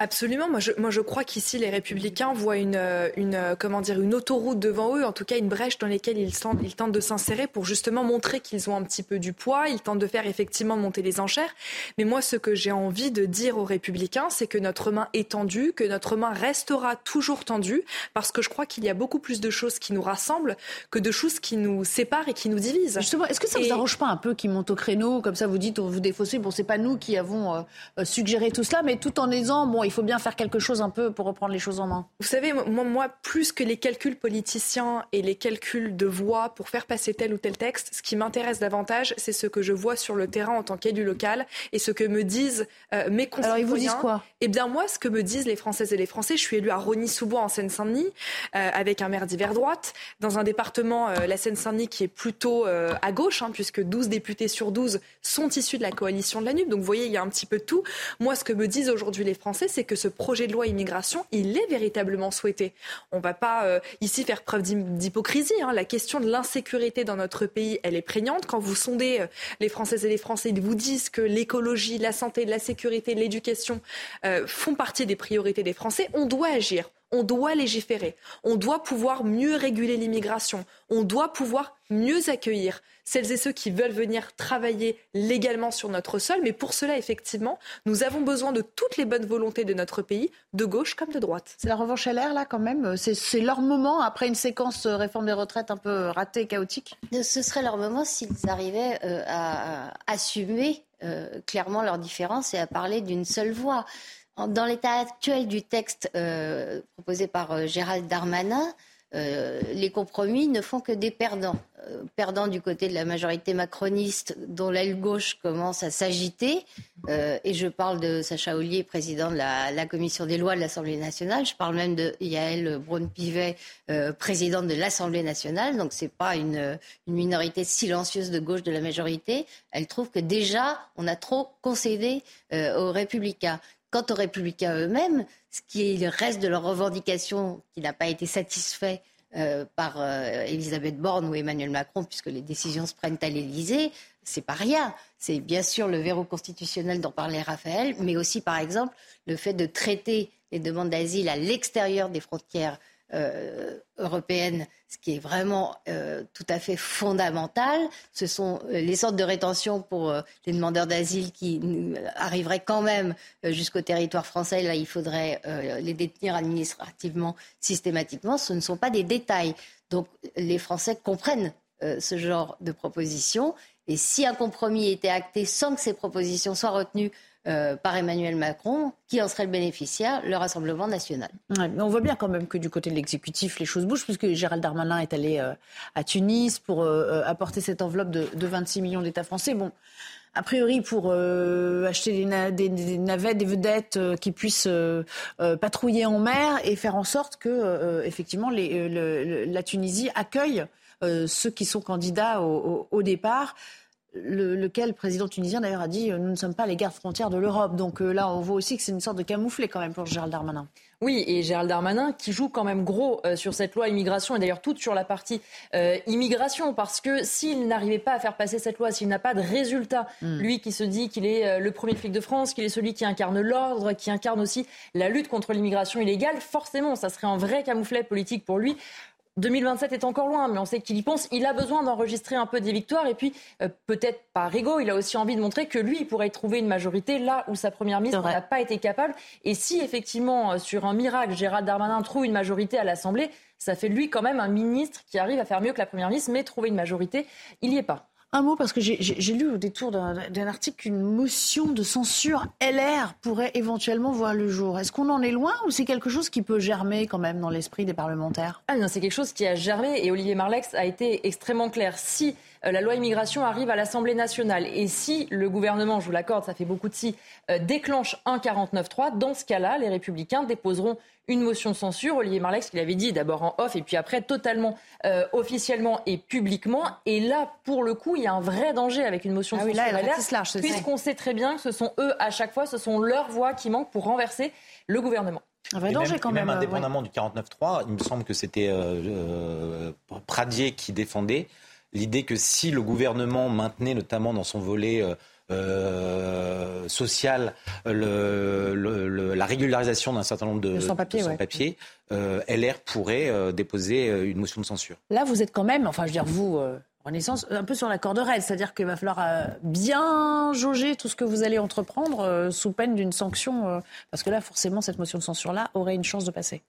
Absolument. Moi, je, moi, je crois qu'ici, les Républicains voient une, une, comment dire, une autoroute devant eux, en tout cas une brèche dans laquelle ils, tentent, ils tentent de s'insérer pour justement montrer qu'ils ont un petit peu du poids. Ils tentent de faire effectivement monter les enchères. Mais moi, ce que j'ai envie de dire aux Républicains, c'est que notre main est tendue, que notre main restera toujours tendue, parce que je crois qu'il y a beaucoup plus de choses qui nous rassemblent que de choses qui nous séparent et qui nous divisent. Justement, est-ce que ça ne vous arrange pas un peu qu'ils montent au créneau, comme ça vous dites, on vous défaussez, bon, c'est pas nous qui avons euh, euh, suggéré tout cela, mais tout en disant, bon, il faut bien faire quelque chose un peu pour reprendre les choses en main. Vous savez, moi, moi plus que les calculs politiciens et les calculs de voix pour faire passer tel ou tel texte, ce qui m'intéresse davantage, c'est ce que je vois sur le terrain en tant qu'élu local et ce que me disent euh, mes concitoyens. Alors ils vous disent quoi? Eh bien moi, ce que me disent les Françaises et les Français, je suis élu à Rony-sous-Bois en Seine-Saint-Denis avec un maire d'hiver droite, dans un département, la Seine-Saint-Denis, qui est plutôt à gauche, hein, puisque 12 députés sur 12 sont issus de la coalition de la NUP. Donc vous voyez, il y a un petit peu de tout. Moi, ce que me disent aujourd'hui les Français, c'est que ce projet de loi immigration, il est véritablement souhaité. On ne va pas euh, ici faire preuve d'hypocrisie. Hein. La question de l'insécurité dans notre pays, elle est prégnante. Quand vous sondez euh, les Françaises et les Français, ils vous disent que l'écologie, la santé, la sécurité, l'éducation euh, font partie des priorités des Français. On doit agir on doit légiférer, on doit pouvoir mieux réguler l'immigration, on doit pouvoir mieux accueillir celles et ceux qui veulent venir travailler légalement sur notre sol. Mais pour cela, effectivement, nous avons besoin de toutes les bonnes volontés de notre pays, de gauche comme de droite. C'est la revanche à l'air, là, quand même C'est leur moment, après une séquence euh, réforme des retraites un peu ratée, chaotique Ce serait leur moment s'ils arrivaient euh, à assumer euh, clairement leurs différences et à parler d'une seule voix. Dans l'état actuel du texte euh, proposé par euh, Gérald Darmanin, euh, les compromis ne font que des perdants. perdants du côté de la majorité macroniste, dont l'aile gauche commence à s'agiter. et je parle de Sacha Ollier, président de la, commission des lois de l'Assemblée nationale. Je parle même de Yael Braun-Pivet, présidente de l'Assemblée nationale. Donc ce n'est pas une, une, minorité silencieuse de gauche de la majorité. Elle trouve que déjà, on a trop concédé aux républicains. Quant aux républicains eux-mêmes, ce qui reste de leur revendication qui n'a pas été satisfait euh, par euh, Elisabeth Borne ou Emmanuel Macron, puisque les décisions se prennent à l'Élysée, c'est pas rien. C'est bien sûr le verrou constitutionnel dont parlait Raphaël, mais aussi, par exemple, le fait de traiter les demandes d'asile à l'extérieur des frontières euh, européenne, ce qui est vraiment euh, tout à fait fondamental. Ce sont euh, les centres de rétention pour les demandeurs d'asile qui arriveraient quand même jusqu'au territoire français. Là, il faudrait les détenir administrativement systématiquement. Ce ne sont pas des détails. Donc les Français comprennent ce genre de propositions. Et si un compromis était acté sans que ces propositions soient retenues euh, par Emmanuel Macron, qui en serait le bénéficiaire Le Rassemblement national. on voit bien quand même que du côté de l'exécutif, les choses bougent, puisque Gérald Darmanin est allé euh, à Tunis pour euh, apporter cette enveloppe de, 26 millions d'États français. Bon, a priori pour acheter des, navettes, des vedettes qui puissent patrouiller en mer et faire en sorte que effectivement la Tunisie accueille ceux qui sont candidats au départ lequel le président tunisien d'ailleurs a dit euh, nous ne sommes pas les gardes frontières de l'Europe. Donc euh, là, on voit aussi que c'est une sorte de camouflet quand même pour Gérald Darmanin. Oui, et Gérald Darmanin qui joue quand même gros euh, sur cette loi immigration et d'ailleurs toute sur la partie immigration parce que s'il n'arrivait pas à faire passer cette loi, s'il n'a pas de résultat, hmm. lui qui se dit qu'il est le premier flic de France, qu'il est celui qui incarne l'ordre, qui incarne aussi la lutte contre l'immigration illégale, forcément, ça serait un vrai camouflet politique pour lui. 2027 est encore loin, mais on sait qu'il y pense. Il a besoin d'enregistrer un peu des victoires et puis euh, peut-être par ego, il a aussi envie de montrer que lui, il pourrait trouver une majorité là où sa première ministre n'a pas été capable. Et si effectivement, euh, sur un miracle, Gérald Darmanin trouve une majorité à l'Assemblée, ça fait lui quand même un ministre qui arrive à faire mieux que la première ministre, mais trouver une majorité, il n'y est pas. Un mot, parce que j'ai lu au détour d'un article qu'une motion de censure LR pourrait éventuellement voir le jour. Est-ce qu'on en est loin ou c'est quelque chose qui peut germer quand même dans l'esprit des parlementaires? Ah c'est quelque chose qui a germé et Olivier Marlex a été extrêmement clair. Si la loi immigration arrive à l'Assemblée nationale. Et si le gouvernement, je vous l'accorde, ça fait beaucoup de si, euh, déclenche un 49-3, dans ce cas-là, les Républicains déposeront une motion de censure. Olivier Marlex, qui l'avait dit d'abord en off et puis après totalement euh, officiellement et publiquement. Et là, pour le coup, il y a un vrai danger avec une motion de ah censure puisqu'on sait très bien que ce sont eux, à chaque fois, ce sont leurs voix qui manquent pour renverser le gouvernement. Un vrai danger quand même. Même indépendamment du 49-3, il me semble que c'était Pradier qui défendait l'idée que si le gouvernement maintenait notamment dans son volet euh, sociale, la régularisation d'un certain nombre de, sans-papiers, LR pourrait déposer une motion de censure. Là, vous êtes quand même, enfin, je veux dire, vous, Renaissance, un peu sur la corde raide, c'est-à-dire qu'il va falloir euh, bien jauger tout ce que vous allez entreprendre euh, sous peine d'une sanction, euh, parce que là, forcément, cette motion de censure-là aurait une chance de passer.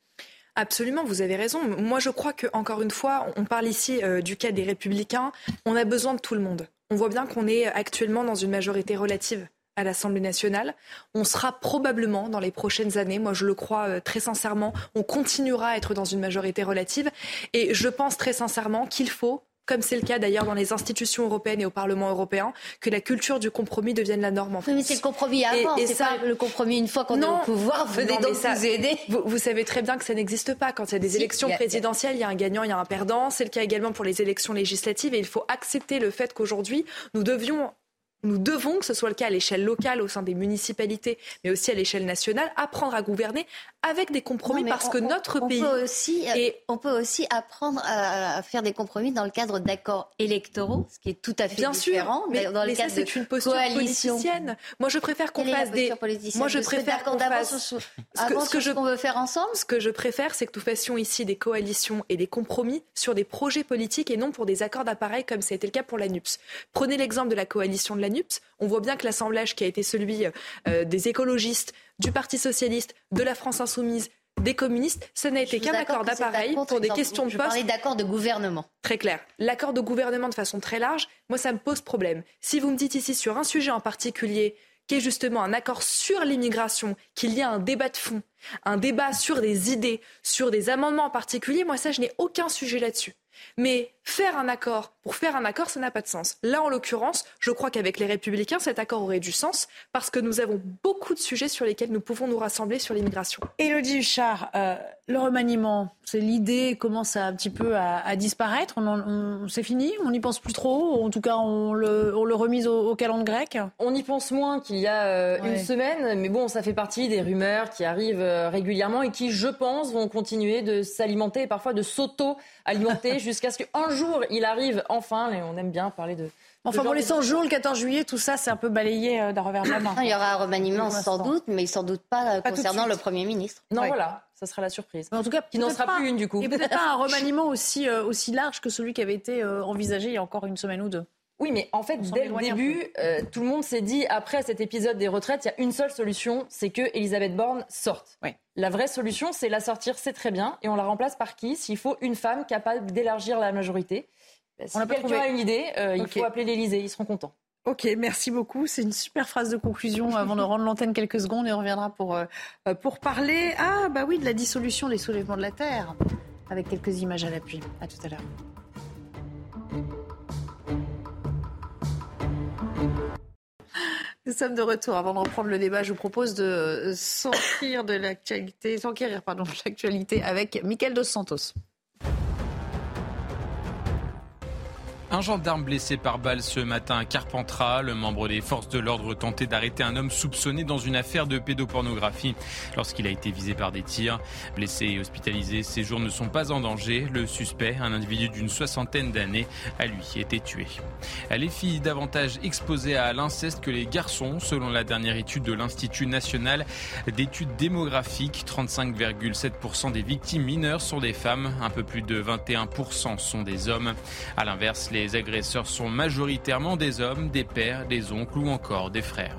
Absolument, vous avez raison. Moi, je crois que encore une fois, on parle ici du cas des Républicains. On a besoin de tout le monde. On voit bien qu'on est actuellement dans une majorité relative à l'Assemblée nationale. On sera probablement dans les prochaines années, moi je le crois très sincèrement, on continuera à être dans une majorité relative. Et je pense très sincèrement qu'il faut comme c'est le cas d'ailleurs dans les institutions européennes et au Parlement européen, que la culture du compromis devienne la norme en France. mais c'est le compromis avant, c'est ça... pas le compromis une fois qu'on est au pouvoir, venez donc vous aider. Vous, savez très bien que ça n'existe pas. Quand il y a des élections présidentielles, il y a un gagnant, il y a un perdant. C'est le cas également pour les élections législatives et il faut accepter le fait qu'aujourd'hui, nous devions nous devons, que ce soit le cas à l'échelle locale, au sein des municipalités, mais aussi à l'échelle nationale, apprendre à gouverner avec des compromis parce que notre pays. Peut aussi, euh, On peut aussi apprendre à, faire des compromis dans le cadre d'accords électoraux, ce qui est tout à fait Bien différent. Sûr, mais, dans le cadre c'est une posture politicienne. Moi, je préfère qu'on fasse des. Moi, je préfère qu'on fasse. Ce que, je... qu'on veut faire ensemble? Ce que je préfère, c'est que nous fassions ici des coalitions et des compromis sur des projets politiques et non pour des accords d'appareil comme ça a été le cas pour la NUPS. Prenez l'exemple de la coalition de la NUPS. On voit bien que l'assemblage qui a été celui euh, des écologistes, du Parti socialiste, de la France insoumise, des communistes, ce n'a été qu'un accord d'appareil pour des questions de poste. Parlais d'accord de gouvernement. Très clair. L'accord de gouvernement de façon très large, moi, ça me pose problème. Si vous me dites ici sur un sujet en particulier, qui est justement un accord sur l'immigration, qu'il y a un débat de fond, un débat sur des idées, sur des amendements en particulier, moi, ça, je n'ai aucun sujet là-dessus. Mais faire un accord pour faire un accord, ça n'a pas de sens. Là, en l'occurrence, je crois qu'avec les Républicains, cet accord aurait du sens parce que nous avons beaucoup de sujets sur lesquels nous pouvons nous rassembler sur l'immigration. Élodie Huchard, euh, le remaniement, c'est l'idée commence un petit peu à, disparaître. On, c'est fini, on n'y pense plus trop? En tout cas, on le, on le remise au, au calendrier grec? On y pense moins qu'il y a euh, une semaine, mais bon, ça fait partie des rumeurs qui arrivent euh, régulièrement et qui, je pense, vont continuer de s'alimenter et parfois de s'auto-alimenter jusqu'à ce qu'un jour il arrive enfin. Et on aime bien parler de. Enfin bon, les 100 jours, le 14 juillet, tout ça, c'est un peu balayé euh, d'un revers de la main. Il y aura un remaniement sans doute, mais sans doute pas, concernant le Premier ministre. Non, voilà, ça sera la surprise. en tout cas, qui n'en sera plus une du coup. Et peut-être pas un remaniement aussi, euh, aussi large que celui qui avait été euh, envisagé il y a encore une semaine ou deux. Oui, mais en fait, dès le début, tout le monde s'est dit, après cet épisode des retraites, il y a une seule solution, c'est que Elisabeth Borne sorte. La vraie solution, c'est la sortir, c'est très bien, et on la remplace par qui? S'il faut une femme capable d'élargir la majorité. Bah, si on quelqu'un a une idée, euh, il faut appeler l'Elysée, ils seront contents. Ok, merci beaucoup. C'est une super phrase de conclusion avant de rendre l'antenne quelques secondes et on reviendra pour, euh, euh, pour parler ah, bah oui, de la dissolution des soulèvements de la Terre, avec quelques images à l'appui. À tout à l'heure. Nous sommes de retour. Avant de reprendre le débat, je vous propose de sortir de l'actualité, s'enquérir pardon, de l'actualité avec Michael Dos Santos. Un gendarme blessé par balle ce matin à Carpentras. Le membre des forces de l'ordre tentait d'arrêter un homme soupçonné dans une affaire de pédopornographie lorsqu'il a été visé par des tirs. Blessé et hospitalisé, ses jours ne sont pas en danger. Le suspect, un individu d'une soixantaine d'années, a lui été tué. Les filles davantage exposées à l'inceste que les garçons, selon la dernière étude de l'Institut national d'études démographiques. 35,7% des victimes mineures sont des femmes, un peu plus de 21% sont des hommes. À l'inverse, les les agresseurs sont majoritairement des hommes, des pères, des oncles ou encore des frères.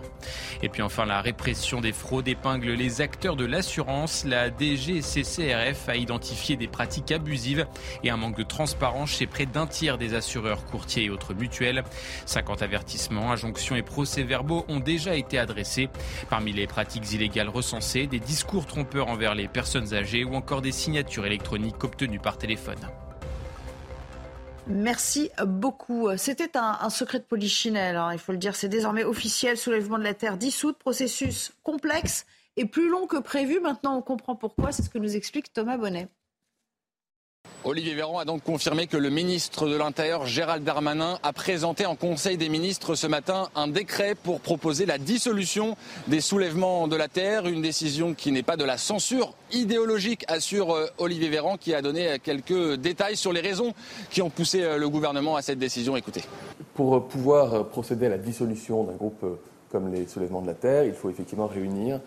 Et puis enfin, la répression des fraudes épingle les acteurs de l'assurance. La DGCCRF a identifié des pratiques abusives et un manque de transparence chez près d'un tiers des assureurs, courtiers et autres mutuelles. 50 avertissements, injonctions et procès-verbaux ont déjà été adressés. Parmi les pratiques illégales recensées, des discours trompeurs envers les personnes âgées ou encore des signatures électroniques obtenues par téléphone. Merci beaucoup. C'était un, secret de polichinelle, hein, il faut le dire. C'est désormais officiel. Soulèvement de la Terre dissoute. Processus complexe et plus long que prévu. Maintenant, on comprend pourquoi. C'est ce que nous explique Thomas Bonnet. Olivier Véran a donc confirmé que le ministre de l'Intérieur, Gérald Darmanin, a présenté en Conseil des ministres ce matin un décret pour proposer la dissolution des soulèvements de la Terre, une décision qui n'est pas de la censure idéologique, assure euh, Olivier Véran, qui a donné quelques détails sur les raisons qui ont poussé euh, le gouvernement à cette décision. Écoutez. Pour pouvoir procéder à la dissolution d'un groupe euh, comme les soulèvements de la Terre, il faut effectivement réunir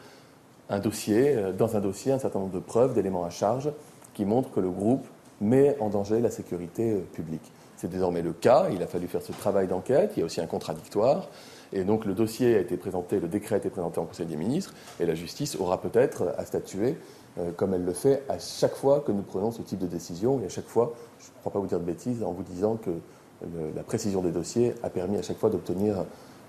un dossier, dans un dossier, un certain nombre de preuves, d'éléments à charge qui montrent que le groupe met en danger la sécurité euh, publique. C'est désormais le cas. Il a fallu faire ce travail d'enquête. Il y a aussi un contradictoire. Et donc le dossier a été présenté, le décret a été présenté en Conseil des ministres, et la justice aura peut-être à statuer, euh, comme elle le fait à chaque fois que nous prenons ce type de décision, et à chaque fois, je ne crois pas vous dire de bêtises en vous disant que la précision des dossiers a permis à chaque fois d'obtenir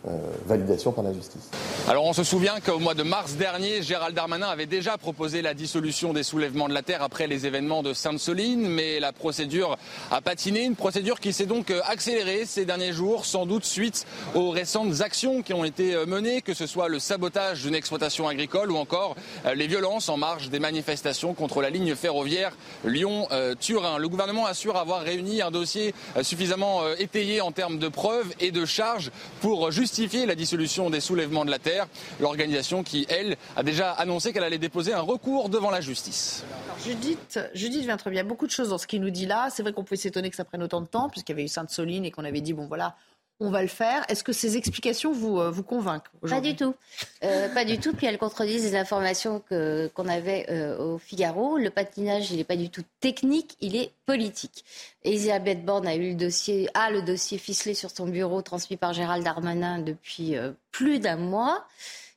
euh, validation par la justice. Alors on se souvient qu'au mois de mars dernier, Gérald Darmanin avait déjà proposé la dissolution des soulèvements de la Terre après les événements de Sainte-Soline, mais la procédure a patiné, une procédure qui s'est donc euh, accélérée ces derniers jours, sans doute suite aux récentes actions qui ont été euh, menées, que ce soit le sabotage d'une exploitation agricole ou encore les violences en marge des manifestations contre la ligne ferroviaire Lyon-Turin. Le gouvernement assure avoir réuni un dossier suffisamment étayé en termes de preuves et de charges pour justifier justifier la dissolution des soulèvements de la Terre. L'organisation qui, elle, a déjà annoncé qu'elle allait déposer un recours devant la justice. Judith, Judith vient très bien. Beaucoup de choses dans ce qu'il nous dit là. C'est vrai qu'on pouvait s'étonner que ça prenne autant de temps, puisqu'il y avait eu Sainte-Soline et qu'on avait dit, bon voilà, on va le faire. Est-ce que ces explications vous, euh, vous convainquent Pas du tout. Euh, pas du tout. Puis elles contredisent les informations qu'on avait euh, au Figaro. Le patinage, il n'est pas du tout technique, il est politique. Elisabeth Borne a eu le dossier, a le dossier ficelé sur son bureau, transmis par Gérald Darmanin depuis plus d'un mois.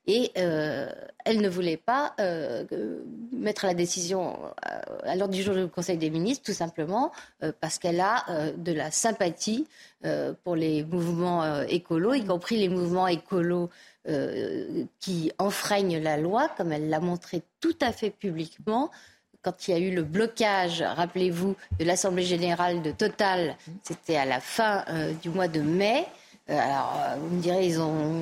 Et euh, elle ne voulait pas euh, mettre la décision euh, à l'ordre du jour du Conseil des ministres, tout simplement parce qu'elle a de la sympathie pour les mouvements écolos, y compris les mouvements écolos qui enfreignent la loi, comme elle l'a montré tout à fait publiquement quand il y a eu le blocage, rappelez-vous, de l'Assemblée générale de Total, c'était à la fin du mois de mai. Euh, alors, euh, vous me direz, ils ont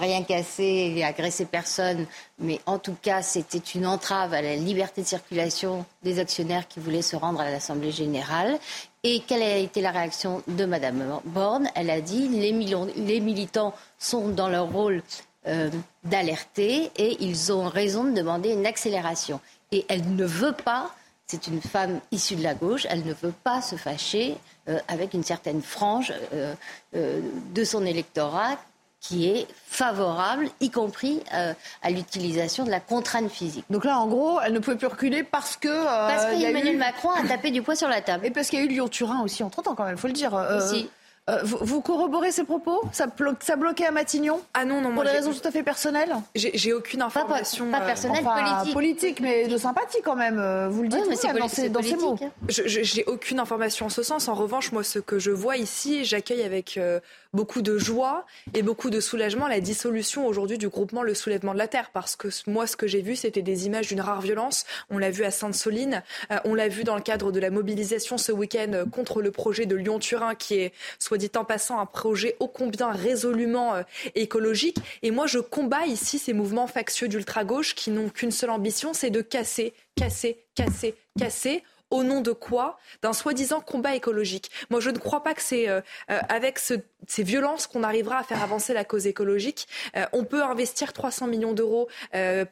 rien cassé et agressé personne, mais en tout cas, c'était une entrave à la liberté de circulation des actionnaires qui voulaient se rendre à l'Assemblée générale. Et quelle a été la réaction de Madame Borne? Elle a dit les, les militants sont dans leur rôle euh, d'alerter et ils ont raison de demander une accélération. Et elle ne veut pas, c'est une femme issue de la gauche, elle ne veut pas se fâcher euh, avec une certaine frange euh, euh, de son électorat qui est favorable, y compris à l'utilisation de la contrainte physique. Donc là, en gros, elle ne pouvait plus reculer parce que... parce qu'Emmanuel Macron a tapé du poing sur la table. Et parce qu'il y a eu Lyon-Turin aussi en 30 ans quand même, il faut le dire. Aussi. Euh, vous, corroborez ces propos? Ça, ça bloquait à Matignon? Ah non, non, Pour des raisons tout à fait personnelles? J'ai aucune information. Pas, pas personnelle, politique. politique. mais de sympathie quand même. Euh, vous le dites mais dans, ces, dans ces mots. J'ai aucune information en ce sens. En revanche, moi, ce que je vois ici, j'accueille avec euh, beaucoup de joie et beaucoup de soulagement la dissolution aujourd'hui du groupement Le Soulèvement de la Terre. Parce que moi, ce que j'ai vu, c'était des images d'une rare violence. On l'a vu à Sainte-Soline. on l'a vu dans le cadre de la mobilisation ce week-end contre le projet de Lyon-Turin qui est soit dit en passant, un projet ô combien résolument euh, écologique. Et moi, je combats ici ces mouvements factieux d'ultra-gauche qui n'ont qu'une seule ambition, c'est de casser, casser, casser, casser au nom de quoi D'un soi-disant combat écologique. Moi, je ne crois pas que c'est euh, euh, avec ces violences qu'on arrivera à faire avancer la cause écologique. on peut investir 300 millions d'euros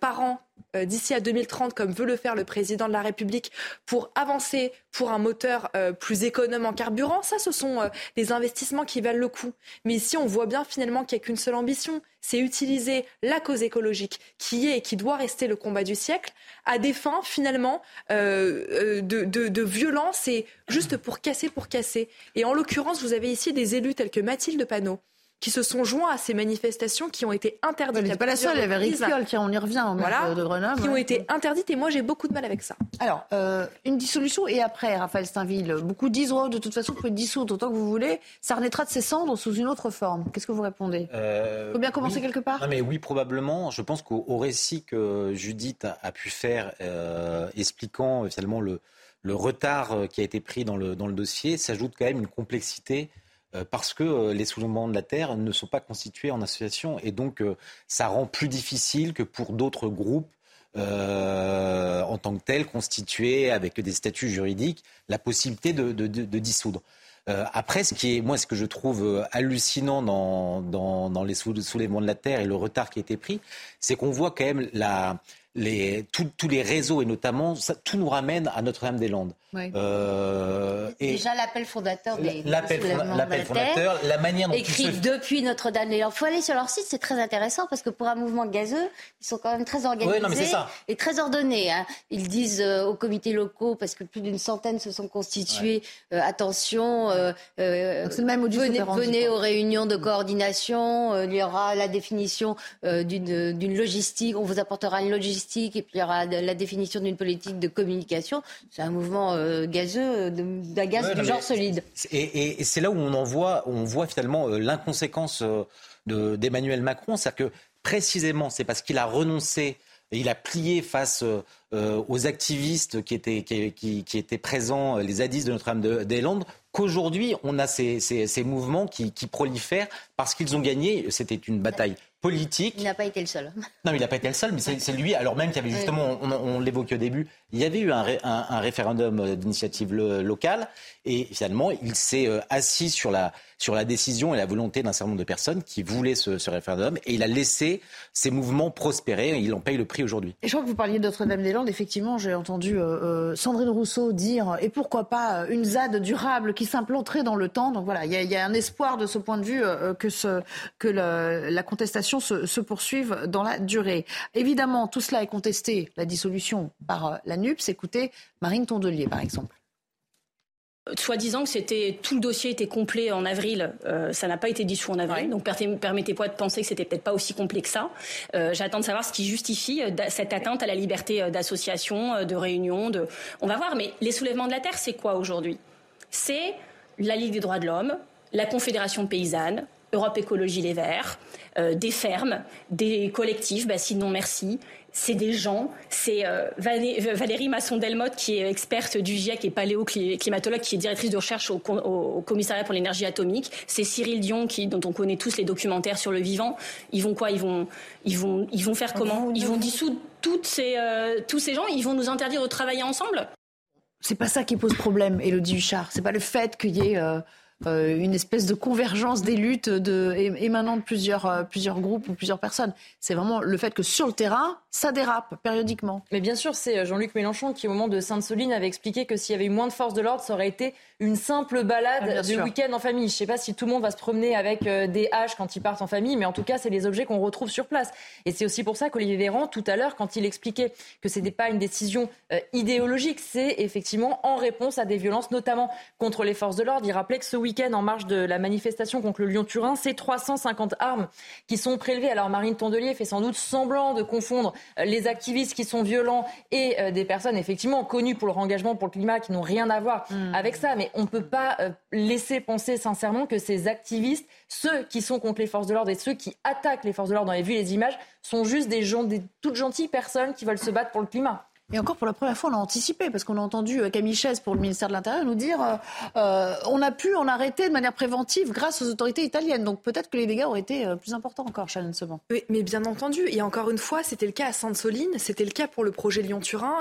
par an euh, d'ici à 2030, comme veut le faire le président de la République, pour avancer pour un moteur euh, plus économe en carburant, ça, ce sont euh, des investissements qui valent le coup. Mais ici, on voit bien finalement qu'il n'y a qu'une seule ambition, c'est utiliser la cause écologique, qui est et qui doit rester le combat du siècle, à des fins finalement de, de violence et juste pour casser, pour casser. Et en l'occurrence, vous avez ici des élus tels que Mathilde Panot, qui se sont joints à ces manifestations qui ont été interdites. Elle n'est pas la seule, il y avait Ricciol, tiens, on y revient, voilà, de Grenoble. Qui ont été interdites et moi j'ai beaucoup de mal avec ça. Alors, euh, une dissolution et après, Raphaël Steinville, beaucoup disent oh, de toute façon, vous pouvez dissoudre autant que vous voulez, ça renaîtra de ses cendres sous une autre forme. Qu'est-ce que vous répondez Il euh, faut bien commencer quelque part non, mais Oui, probablement. Je pense qu'au récit que Judith a, pu faire, euh, expliquant finalement le, le retard qui a été pris dans le, dans le dossier, s'ajoute quand même une complexité euh, parce que euh, les soulèvements de la terre ne sont pas constitués en association et donc euh, ça rend plus difficile que pour d'autres groupes en tant que tel constituer avec des statuts juridiques la possibilité de dissoudre. Euh, après, ce qui est, moi, ce que je trouve euh, hallucinant dans, les soulèvements de la terre et le retard qui a été pris, c'est qu'on voit quand même tous les réseaux et notamment, tout nous ramène à Notre-Dame-des-Landes. Euh, Déjà l'appel fondateur des l'appel fondateur, la manière dont écrit depuis Notre-Dame-des-Landes. Il faut aller sur leur site, c'est très intéressant parce que pour un mouvement gazeux, ils sont quand même très organisés et très ordonnés. Hein. Ils disent euh, aux comités locaux, parce que plus d'une centaine se sont constitués, euh, attention, même venez, venez aux réunions de coordination, il y aura la définition d'une logistique, on vous apportera une logistique et puis il y aura la définition d'une politique de communication. C'est un mouvement euh, gazeux, d'un gaz du genre solide. Et, c'est là où on en voit, on voit finalement euh, l'inconséquence euh, d'Emmanuel Macron, c'est-à-dire que précisément, c'est parce qu'il a renoncé il a plié face aux activistes qui étaient, qui, étaient présents, les zadistes de Notre-Dame-des-Landes, qu'aujourd'hui, on a ces, mouvements qui prolifèrent parce qu'ils ont gagné. C'était une bataille politique. Il n'a pas été le seul. Non, il n'a pas été le seul, mais c'est lui, alors même qu'il y avait justement, on, l'évoquait au début, il y avait eu un, référendum d'initiative locale, et finalement, il s'est euh, assis sur la, sur la décision et la volonté d'un certain nombre de personnes qui voulaient ce, référendum, et il a laissé ces mouvements prospérer, et il en paye le prix aujourd'hui. Et je crois que vous parliez de Notre-Dame-des-Landes, effectivement, j'ai entendu euh, euh, Sandrine Rousseau dire, et pourquoi pas une ZAD durable qui s'implanterait dans le temps, donc voilà, il y, a un espoir de ce point de vue que, la contestation se, poursuivent dans la durée. Évidemment, tout cela est contesté, la dissolution par euh, la NUPS. Écoutez Marine Tondelier, par exemple. Soit disant que c'était tout le dossier était complet en avril, euh, ça n'a pas été dissous en avril. Donc permettez-moi de penser que c'était peut-être pas aussi complet que ça. Euh, j'attends de savoir ce qui justifie cette atteinte à la liberté d'association, de réunion. De... On va voir. Mais les soulèvements de la terre, c'est quoi aujourd'hui? C'est la Ligue des droits de l'homme, la Confédération paysanne, Europe Écologie Les Verts, euh, des fermes, des collectifs, bah, sinon merci. C'est des gens, c'est euh, Valérie Masson-Delmotte qui est experte du GIEC et paléoclimatologue qui est directrice de recherche au, commissariat pour l'énergie atomique. C'est Cyril Dion qui, dont on connaît tous les documentaires sur le vivant. Ils vont quoi? Ils vont, ils vont, ils vont faire comment? Ils vont dissoudre toutes ces, euh, tous ces gens? Ils vont nous interdire de travailler ensemble? C'est pas ça qui pose problème, Elodie Huchard. C'est pas le fait qu'il y ait euh, une espèce de convergence des luttes de, émanant de plusieurs, euh, plusieurs groupes ou plusieurs personnes. C'est vraiment le fait que sur le terrain, ça dérape périodiquement. Mais bien sûr, c'est euh, Jean-Luc Mélenchon qui, au moment de Sainte-Soline, avait expliqué que s'il y avait eu moins de forces de l'ordre, ça aurait été une simple balade ah, de week-end en famille. Je ne sais pas si tout le monde va se promener avec des haches quand ils partent en famille, mais en tout cas, c'est les objets qu'on retrouve sur place. Et c'est aussi pour ça qu'Olivier Véran, tout à l'heure, quand il expliquait que ce n'était pas une décision idéologique, c'est effectivement en réponse à des violences, notamment contre les forces de l'ordre. Il rappelait que ce week-end, en marge de la manifestation contre le Lyon-Turin, c'est 350 armes qui sont prélevées. Alors Marine Tondelier fait sans doute semblant de confondre euh, les activistes qui sont violents et euh, des personnes effectivement connues pour leur engagement pour le climat qui n'ont rien à voir hmm. avec ça. Mais on ne peut pas euh, laisser penser sincèrement que ces activistes, ceux qui sont contre les forces de l'ordre et ceux qui attaquent les forces de l'ordre, dans les vues et les images, sont juste des gens, des toutes gentilles personnes qui veulent se battre pour le climat. Et encore pour la première fois, on a anticipé, parce qu'on a entendu euh, Camille Chaise pour le ministère de l'Intérieur nous dire euh, euh, on a pu en arrêter de manière préventive grâce aux autorités italiennes. Donc peut-être que les dégâts auraient été plus importants encore, Shannon Seban. Mais bien entendu. Et encore une fois, c'était le cas à Sainte-Soline, c'était le cas pour le projet Lyon-Turin.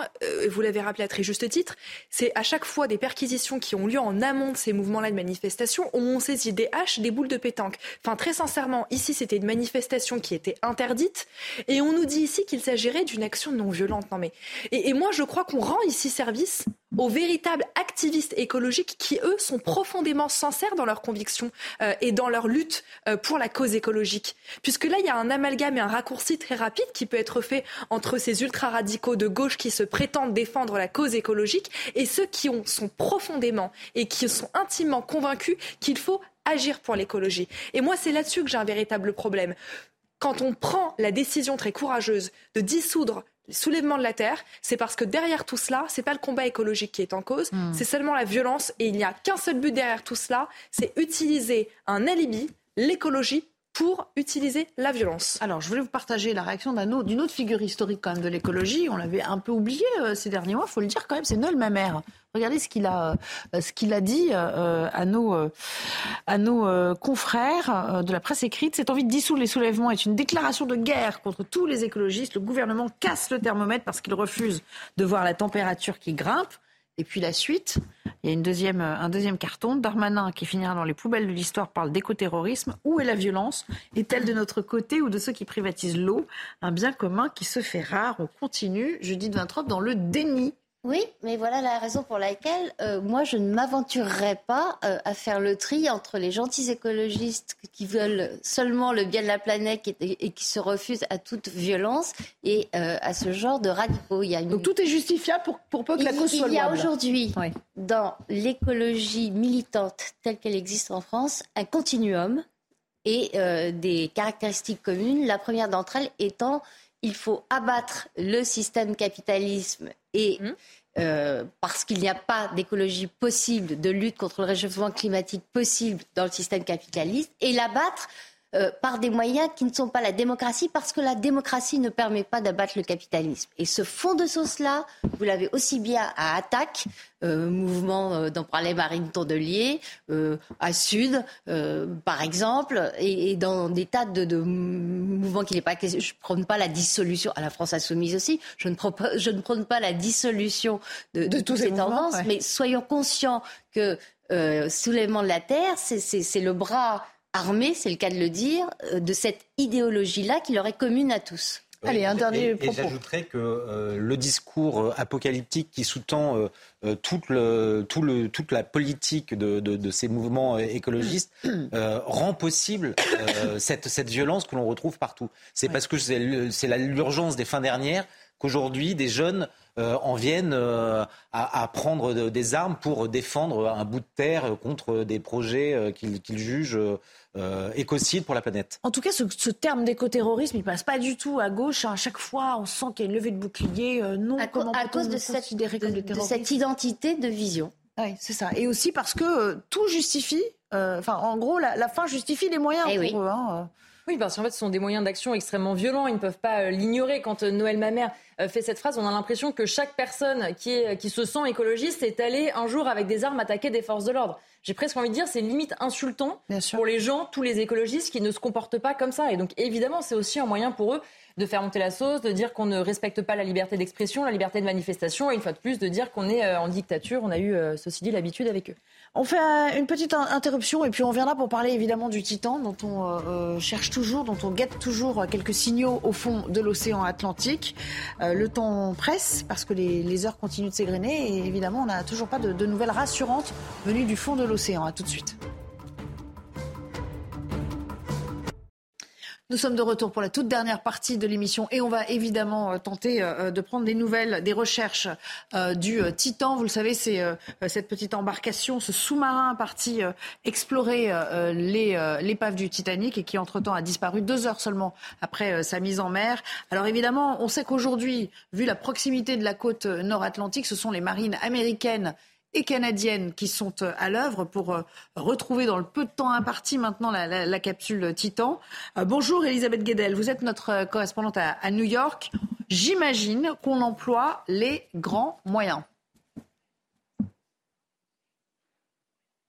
vous l'avez rappelé à très juste titre. C'est à chaque fois des perquisitions qui ont lieu en amont de ces mouvements-là de manifestation où on saisit des haches, des boules de pétanque. Enfin, très sincèrement, ici, c'était une manifestation qui était interdite. Et on nous dit ici qu'il s'agirait d'une action non violente. Non mais et, moi, je crois qu'on rend ici service aux véritables activistes écologiques qui, eux, sont profondément sincères dans leurs convictions euh, et dans leur lutte euh, pour la cause écologique. Puisque là, il y a un amalgame et un raccourci très rapide qui peut être fait entre ces ultra-radicaux de gauche qui se prétendent défendre la cause écologique et ceux qui ont, sont profondément et qui sont intimement convaincus qu'il faut agir pour l'écologie. Et moi, c'est là-dessus que j'ai un véritable problème. Quand on prend la décision très courageuse de dissoudre les soulèvements de la terre, c'est parce que derrière tout cela, c'est pas le combat écologique qui est en cause, hmm. c'est seulement la violence et il n'y a qu'un seul but derrière tout cela, c'est utiliser un alibi, l'écologie pour utiliser la violence. Alors, je voulais vous partager la réaction d'une autre figure historique quand même de l'écologie. On l'avait un peu oublié euh, ces derniers mois, il faut le dire quand même, c'est Noël Mamère. Regardez ce qu'il a, euh, ce qu'il a dit euh, à nos, à nos confrères de la presse écrite. Cette envie de dissoudre les soulèvements est une déclaration de guerre contre tous les écologistes. Le gouvernement casse le thermomètre parce qu'il refuse de voir la température qui grimpe. Et puis la suite, il y a une deuxième, un deuxième carton. Darmanin, qui finira dans les poubelles de l'histoire, parle d'écoterrorisme. Où est la violence? Est-elle de notre côté ou de ceux qui privatisent l'eau? Un bien commun qui se fait rare. On continue, jeudi de 23, dans le déni oui, mais voilà la raison pour laquelle euh, moi je ne m'aventurerai pas euh, à faire le tri entre les gentils écologistes qui veulent seulement le bien de la planète et, qui se refusent à toute violence et euh, à ce genre de radicaux. Il Donc tout est justifiable pour, pour peu que la cause soit Il y a aujourd'hui dans l'écologie militante telle qu'elle existe en France un continuum et des caractéristiques communes. La première d'entre elles étant il faut abattre le système capitalisme et mmh. euh, parce qu'il n'y a pas d'écologie possible, de lutte contre le réchauffement climatique possible dans le système capitaliste, et l'abattre euh, par des moyens qui ne sont pas la démocratie, parce que la démocratie ne permet pas d'abattre le capitalisme. Et ce fond de sauce-là, vous l'avez aussi bien à Attaque, euh, mouvement euh, dont parlait Marine Tondelier, euh, à Sud, par exemple, et, dans des tas de, mouvements qui n'est pas Je ne prône pas la dissolution, à la France insoumise aussi, je ne, je ne prône pas la dissolution de, de, toutes ces tendances, mais soyons conscients que soulèvement de la Terre, c'est le bras armée, c'est le cas de le dire, euh, de cette idéologie-là qui leur est commune à tous. Allez, un dernier et, propos. Et j'ajouterais que euh, le discours euh, apocalyptique qui sous-tend toute, le, tout le, toute la politique de, de, de ces mouvements écologistes rend possible cette, cette violence que l'on retrouve partout. C'est parce que c'est l'urgence des fins dernières qu'aujourd'hui des jeunes en viennent à, à, prendre des armes pour défendre un bout de terre contre des projets qu'ils jugent euh, écocide pour la planète. En tout cas, ce, terme d'écoterrorisme, il passe pas du tout à gauche. À chaque fois, on sent qu'il y a une levée de bouclier. Euh, non, à, comment à cause de cette, cette identité de vision. Oui, c'est ça. Et aussi parce que euh, tout justifie. Enfin, en gros, la, fin justifie les moyens eh pour eux. Hein, oui, parce qu'en fait, ce sont des moyens d'action extrêmement violents. Ils ne peuvent pas l'ignorer. Quand Noël Mamère fait cette phrase, on a l'impression que chaque personne qui, est, qui se sent écologiste est allée un jour avec des armes attaquer des forces de l'ordre j'ai presque envie de dire, c'est limite insultant pour les gens, tous les écologistes qui ne se comportent pas comme ça. Et donc, évidemment, c'est aussi un moyen pour eux de faire monter la sauce, de dire qu'on ne respecte pas la liberté d'expression, la liberté de manifestation, et une fois de plus, de dire qu'on est euh, en dictature. On a eu, euh, ceci dit, l'habitude avec eux. On fait euh, une petite interruption et puis on viendra pour parler évidemment du Titan dont on cherche toujours, dont on guette toujours quelques signaux au fond de l'océan Atlantique. le temps presse parce que les, heures continuent de s'égrener et évidemment on n'a toujours pas de, de nouvelles rassurantes venues du fond de l'océan. À tout de suite. Nous sommes de retour pour la toute dernière partie de l'émission et on va évidemment euh, tenter euh, de prendre des nouvelles des recherches euh, du Titan. Vous le savez, c'est cette petite embarcation, ce sous-marin parti explorer l'épave du Titanic et qui entre-temps a disparu deux heures seulement après sa mise en mer. Alors évidemment, on sait qu'aujourd'hui, vu la proximité de la côte nord-atlantique, ce sont les marines américaines et canadiennes qui sont euh, à l'œuvre pour euh, retrouver dans le peu de temps imparti maintenant la, capsule Titan. Euh, bonjour Elisabeth Guedel, vous êtes notre correspondante à New York. J'imagine qu'on emploie les grands moyens.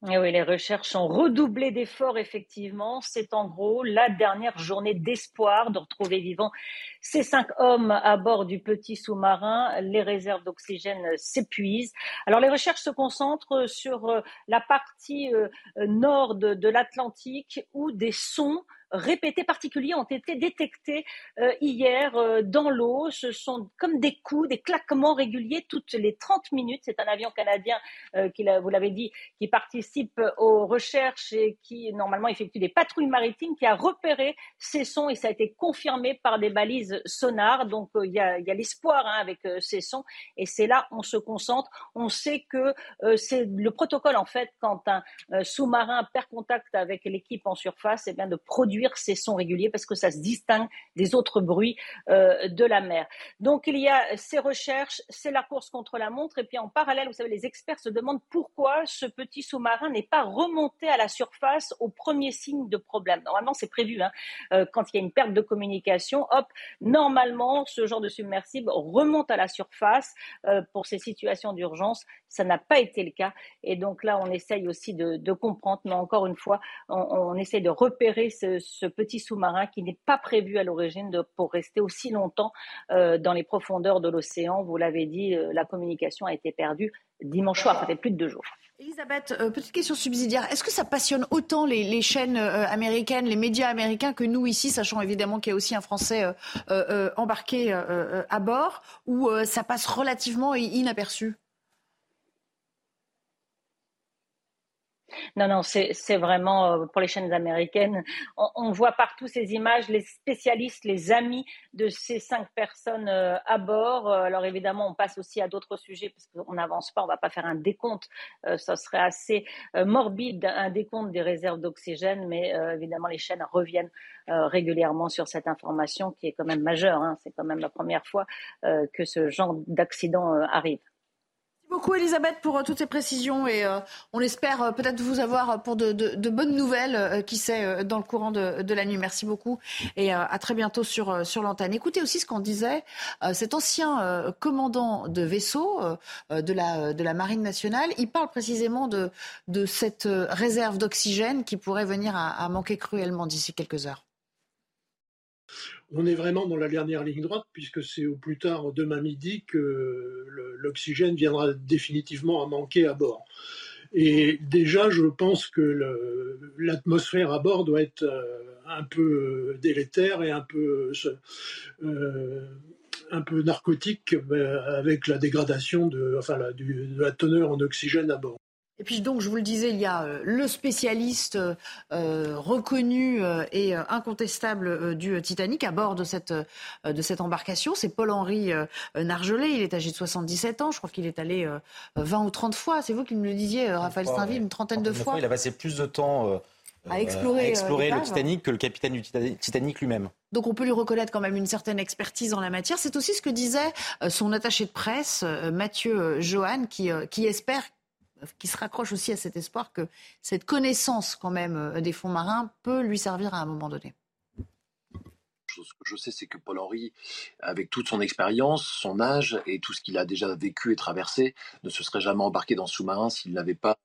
Eh oui, les recherches ont redoublé d'efforts, effectivement. C'est en gros la dernière journée d'espoir de retrouver vivants ces cinq hommes à bord du petit sous-marin. Les réserves d'oxygène s'épuisent. Alors, les recherches se concentrent sur euh, la partie euh, nord de l'Atlantique où des sons répétés particuliers ont été détectés euh, hier euh, dans l'eau. Ce sont comme des coups, des claquements réguliers toutes les 30 minutes. C'est un avion canadien, euh, qui, vous l'avez dit, qui participe aux recherches et qui normalement effectue des patrouilles maritimes, qui a repéré ces sons et ça a été confirmé par des balises sonars. Donc il y a, l'espoir hein, avec ces sons et c'est là on se concentre. On sait que c'est le protocole en fait quand un sous-marin perd contact avec l'équipe en surface, eh bien de produire reproduire ces sons réguliers parce que ça se distingue des autres bruits euh, de la mer. Donc il y a ces recherches, c'est la course contre la montre et puis en parallèle, vous savez, les experts se demandent pourquoi ce petit sous-marin n'est pas remonté à la surface au premier signe de problème. Normalement, c'est prévu hein, euh, quand il y a une perte de communication, hop, normalement, ce genre de submersible remonte à la surface euh, pour ces situations d'urgence. Ça n'a pas été le cas et donc là, on essaye aussi de, comprendre, mais encore une fois, on, essaye de repérer ce, petit sous-marin qui n'est pas prévu à l'origine pour rester aussi longtemps euh, dans les profondeurs de l'océan. Vous l'avez dit, euh, la communication a été perdue dimanche soir, ça fait plus de deux jours. Elisabeth, euh, petite question subsidiaire. Est-ce que ça passionne autant les, chaînes américaines, les médias américains que nous ici, sachant évidemment qu'il y a aussi un Français embarqué à bord, ou ça passe relativement inaperçu? Non, non, c'est vraiment euh, pour les chaînes américaines. On, voit partout ces images, les spécialistes, les amis de ces cinq personnes euh, à bord. Euh, alors évidemment, on passe aussi à d'autres sujets parce qu'on n'avance pas, on ne va pas faire un décompte. ça serait assez morbide, un décompte des réserves d'oxygène, mais évidemment, les chaînes reviennent régulièrement sur cette information qui est quand même majeure. Hein. C'est quand même la première fois que ce genre d'accident arrive beaucoup Elisabeth pour euh, toutes ces précisions et euh, on espère euh, peut-être vous avoir pour de, bonnes nouvelles, qui sait, dans le courant de, la nuit. Merci beaucoup et à très bientôt sur, sur l'antenne. Écoutez aussi ce qu'en disait cet ancien commandant de vaisseau de, la, de la Marine nationale. Il parle précisément de, de cette réserve d'oxygène qui pourrait venir à manquer cruellement d'ici quelques heures on est vraiment dans la dernière ligne droite, puisque c'est au plus tard demain midi que l'oxygène viendra définitivement à manquer à bord. Et déjà, je pense que l'atmosphère à bord doit être euh, un peu délétère et un peu, euh, un peu narcotique euh, avec la dégradation de, la teneur en oxygène à bord. Et puis donc, je vous le disais, il y a euh, le spécialiste euh, reconnu euh, et incontestable du Titanic à bord de cette, de cette embarcation. C'est Paul-Henri Nargelet. Il est âgé de 77 ans. Je crois qu'il est allé 20 ou 30 fois. C'est vous qui me le disiez, Raphaël Stainville, une trentaine de fois. Il a passé plus de temps à explorer, le Titanic que le capitaine du Titanic lui-même. Donc on peut lui reconnaître quand même une certaine expertise en la matière. C'est aussi ce que disait son attaché de presse, Mathieu Johan, qui, qui espère qui se raccroche aussi à cet espoir que cette connaissance quand même euh, des fonds marins peut lui servir à un moment donné. Que je sais, c'est que Paul-Henri, avec toute son expérience, son âge et tout ce qu'il a déjà vécu et traversé, ne se serait jamais embarqué dans ce sous-marin s'il n'avait pas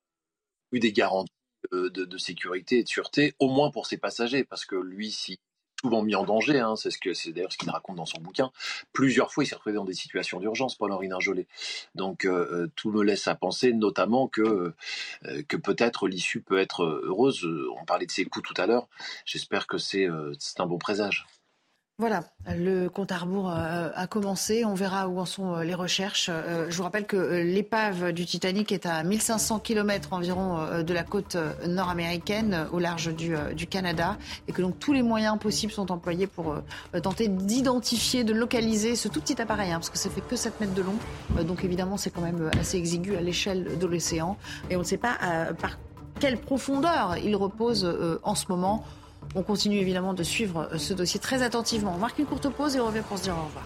eu des garanties euh, de, sécurité et de sûreté, au moins pour ses passagers, parce que lui, si souvent mis en danger. Hein, c'est ce que c'est d'ailleurs ce qu'il raconte dans son bouquin. Plusieurs fois, il s'est retrouvé dans des situations d'urgence, Paul-Henri Narjolet. Donc euh, euh, tout me laisse à penser, notamment que euh, que peut-être l'issue peut être heureuse. On parlait de ses coups tout à l'heure. J'espère que c'est c'est un bon présage. Voilà, le compte à rebours euh, a commencé. On verra où en sont euh, les recherches. Euh, je vous rappelle que l'épave du Titanic est à 1500 km environ de la côte nord-américaine, au large du, Canada, et que donc tous les moyens possibles sont employés pour tenter d'identifier, de localiser ce tout petit appareil, hein, parce que ça fait que 7 mètres de long. donc évidemment, c'est quand même assez exigu à l'échelle de l'océan, et on ne sait pas par quelle profondeur il repose en ce moment. On continue évidemment de suivre euh, ce dossier très attentivement. On marque une courte pause et on revient pour se dire au revoir.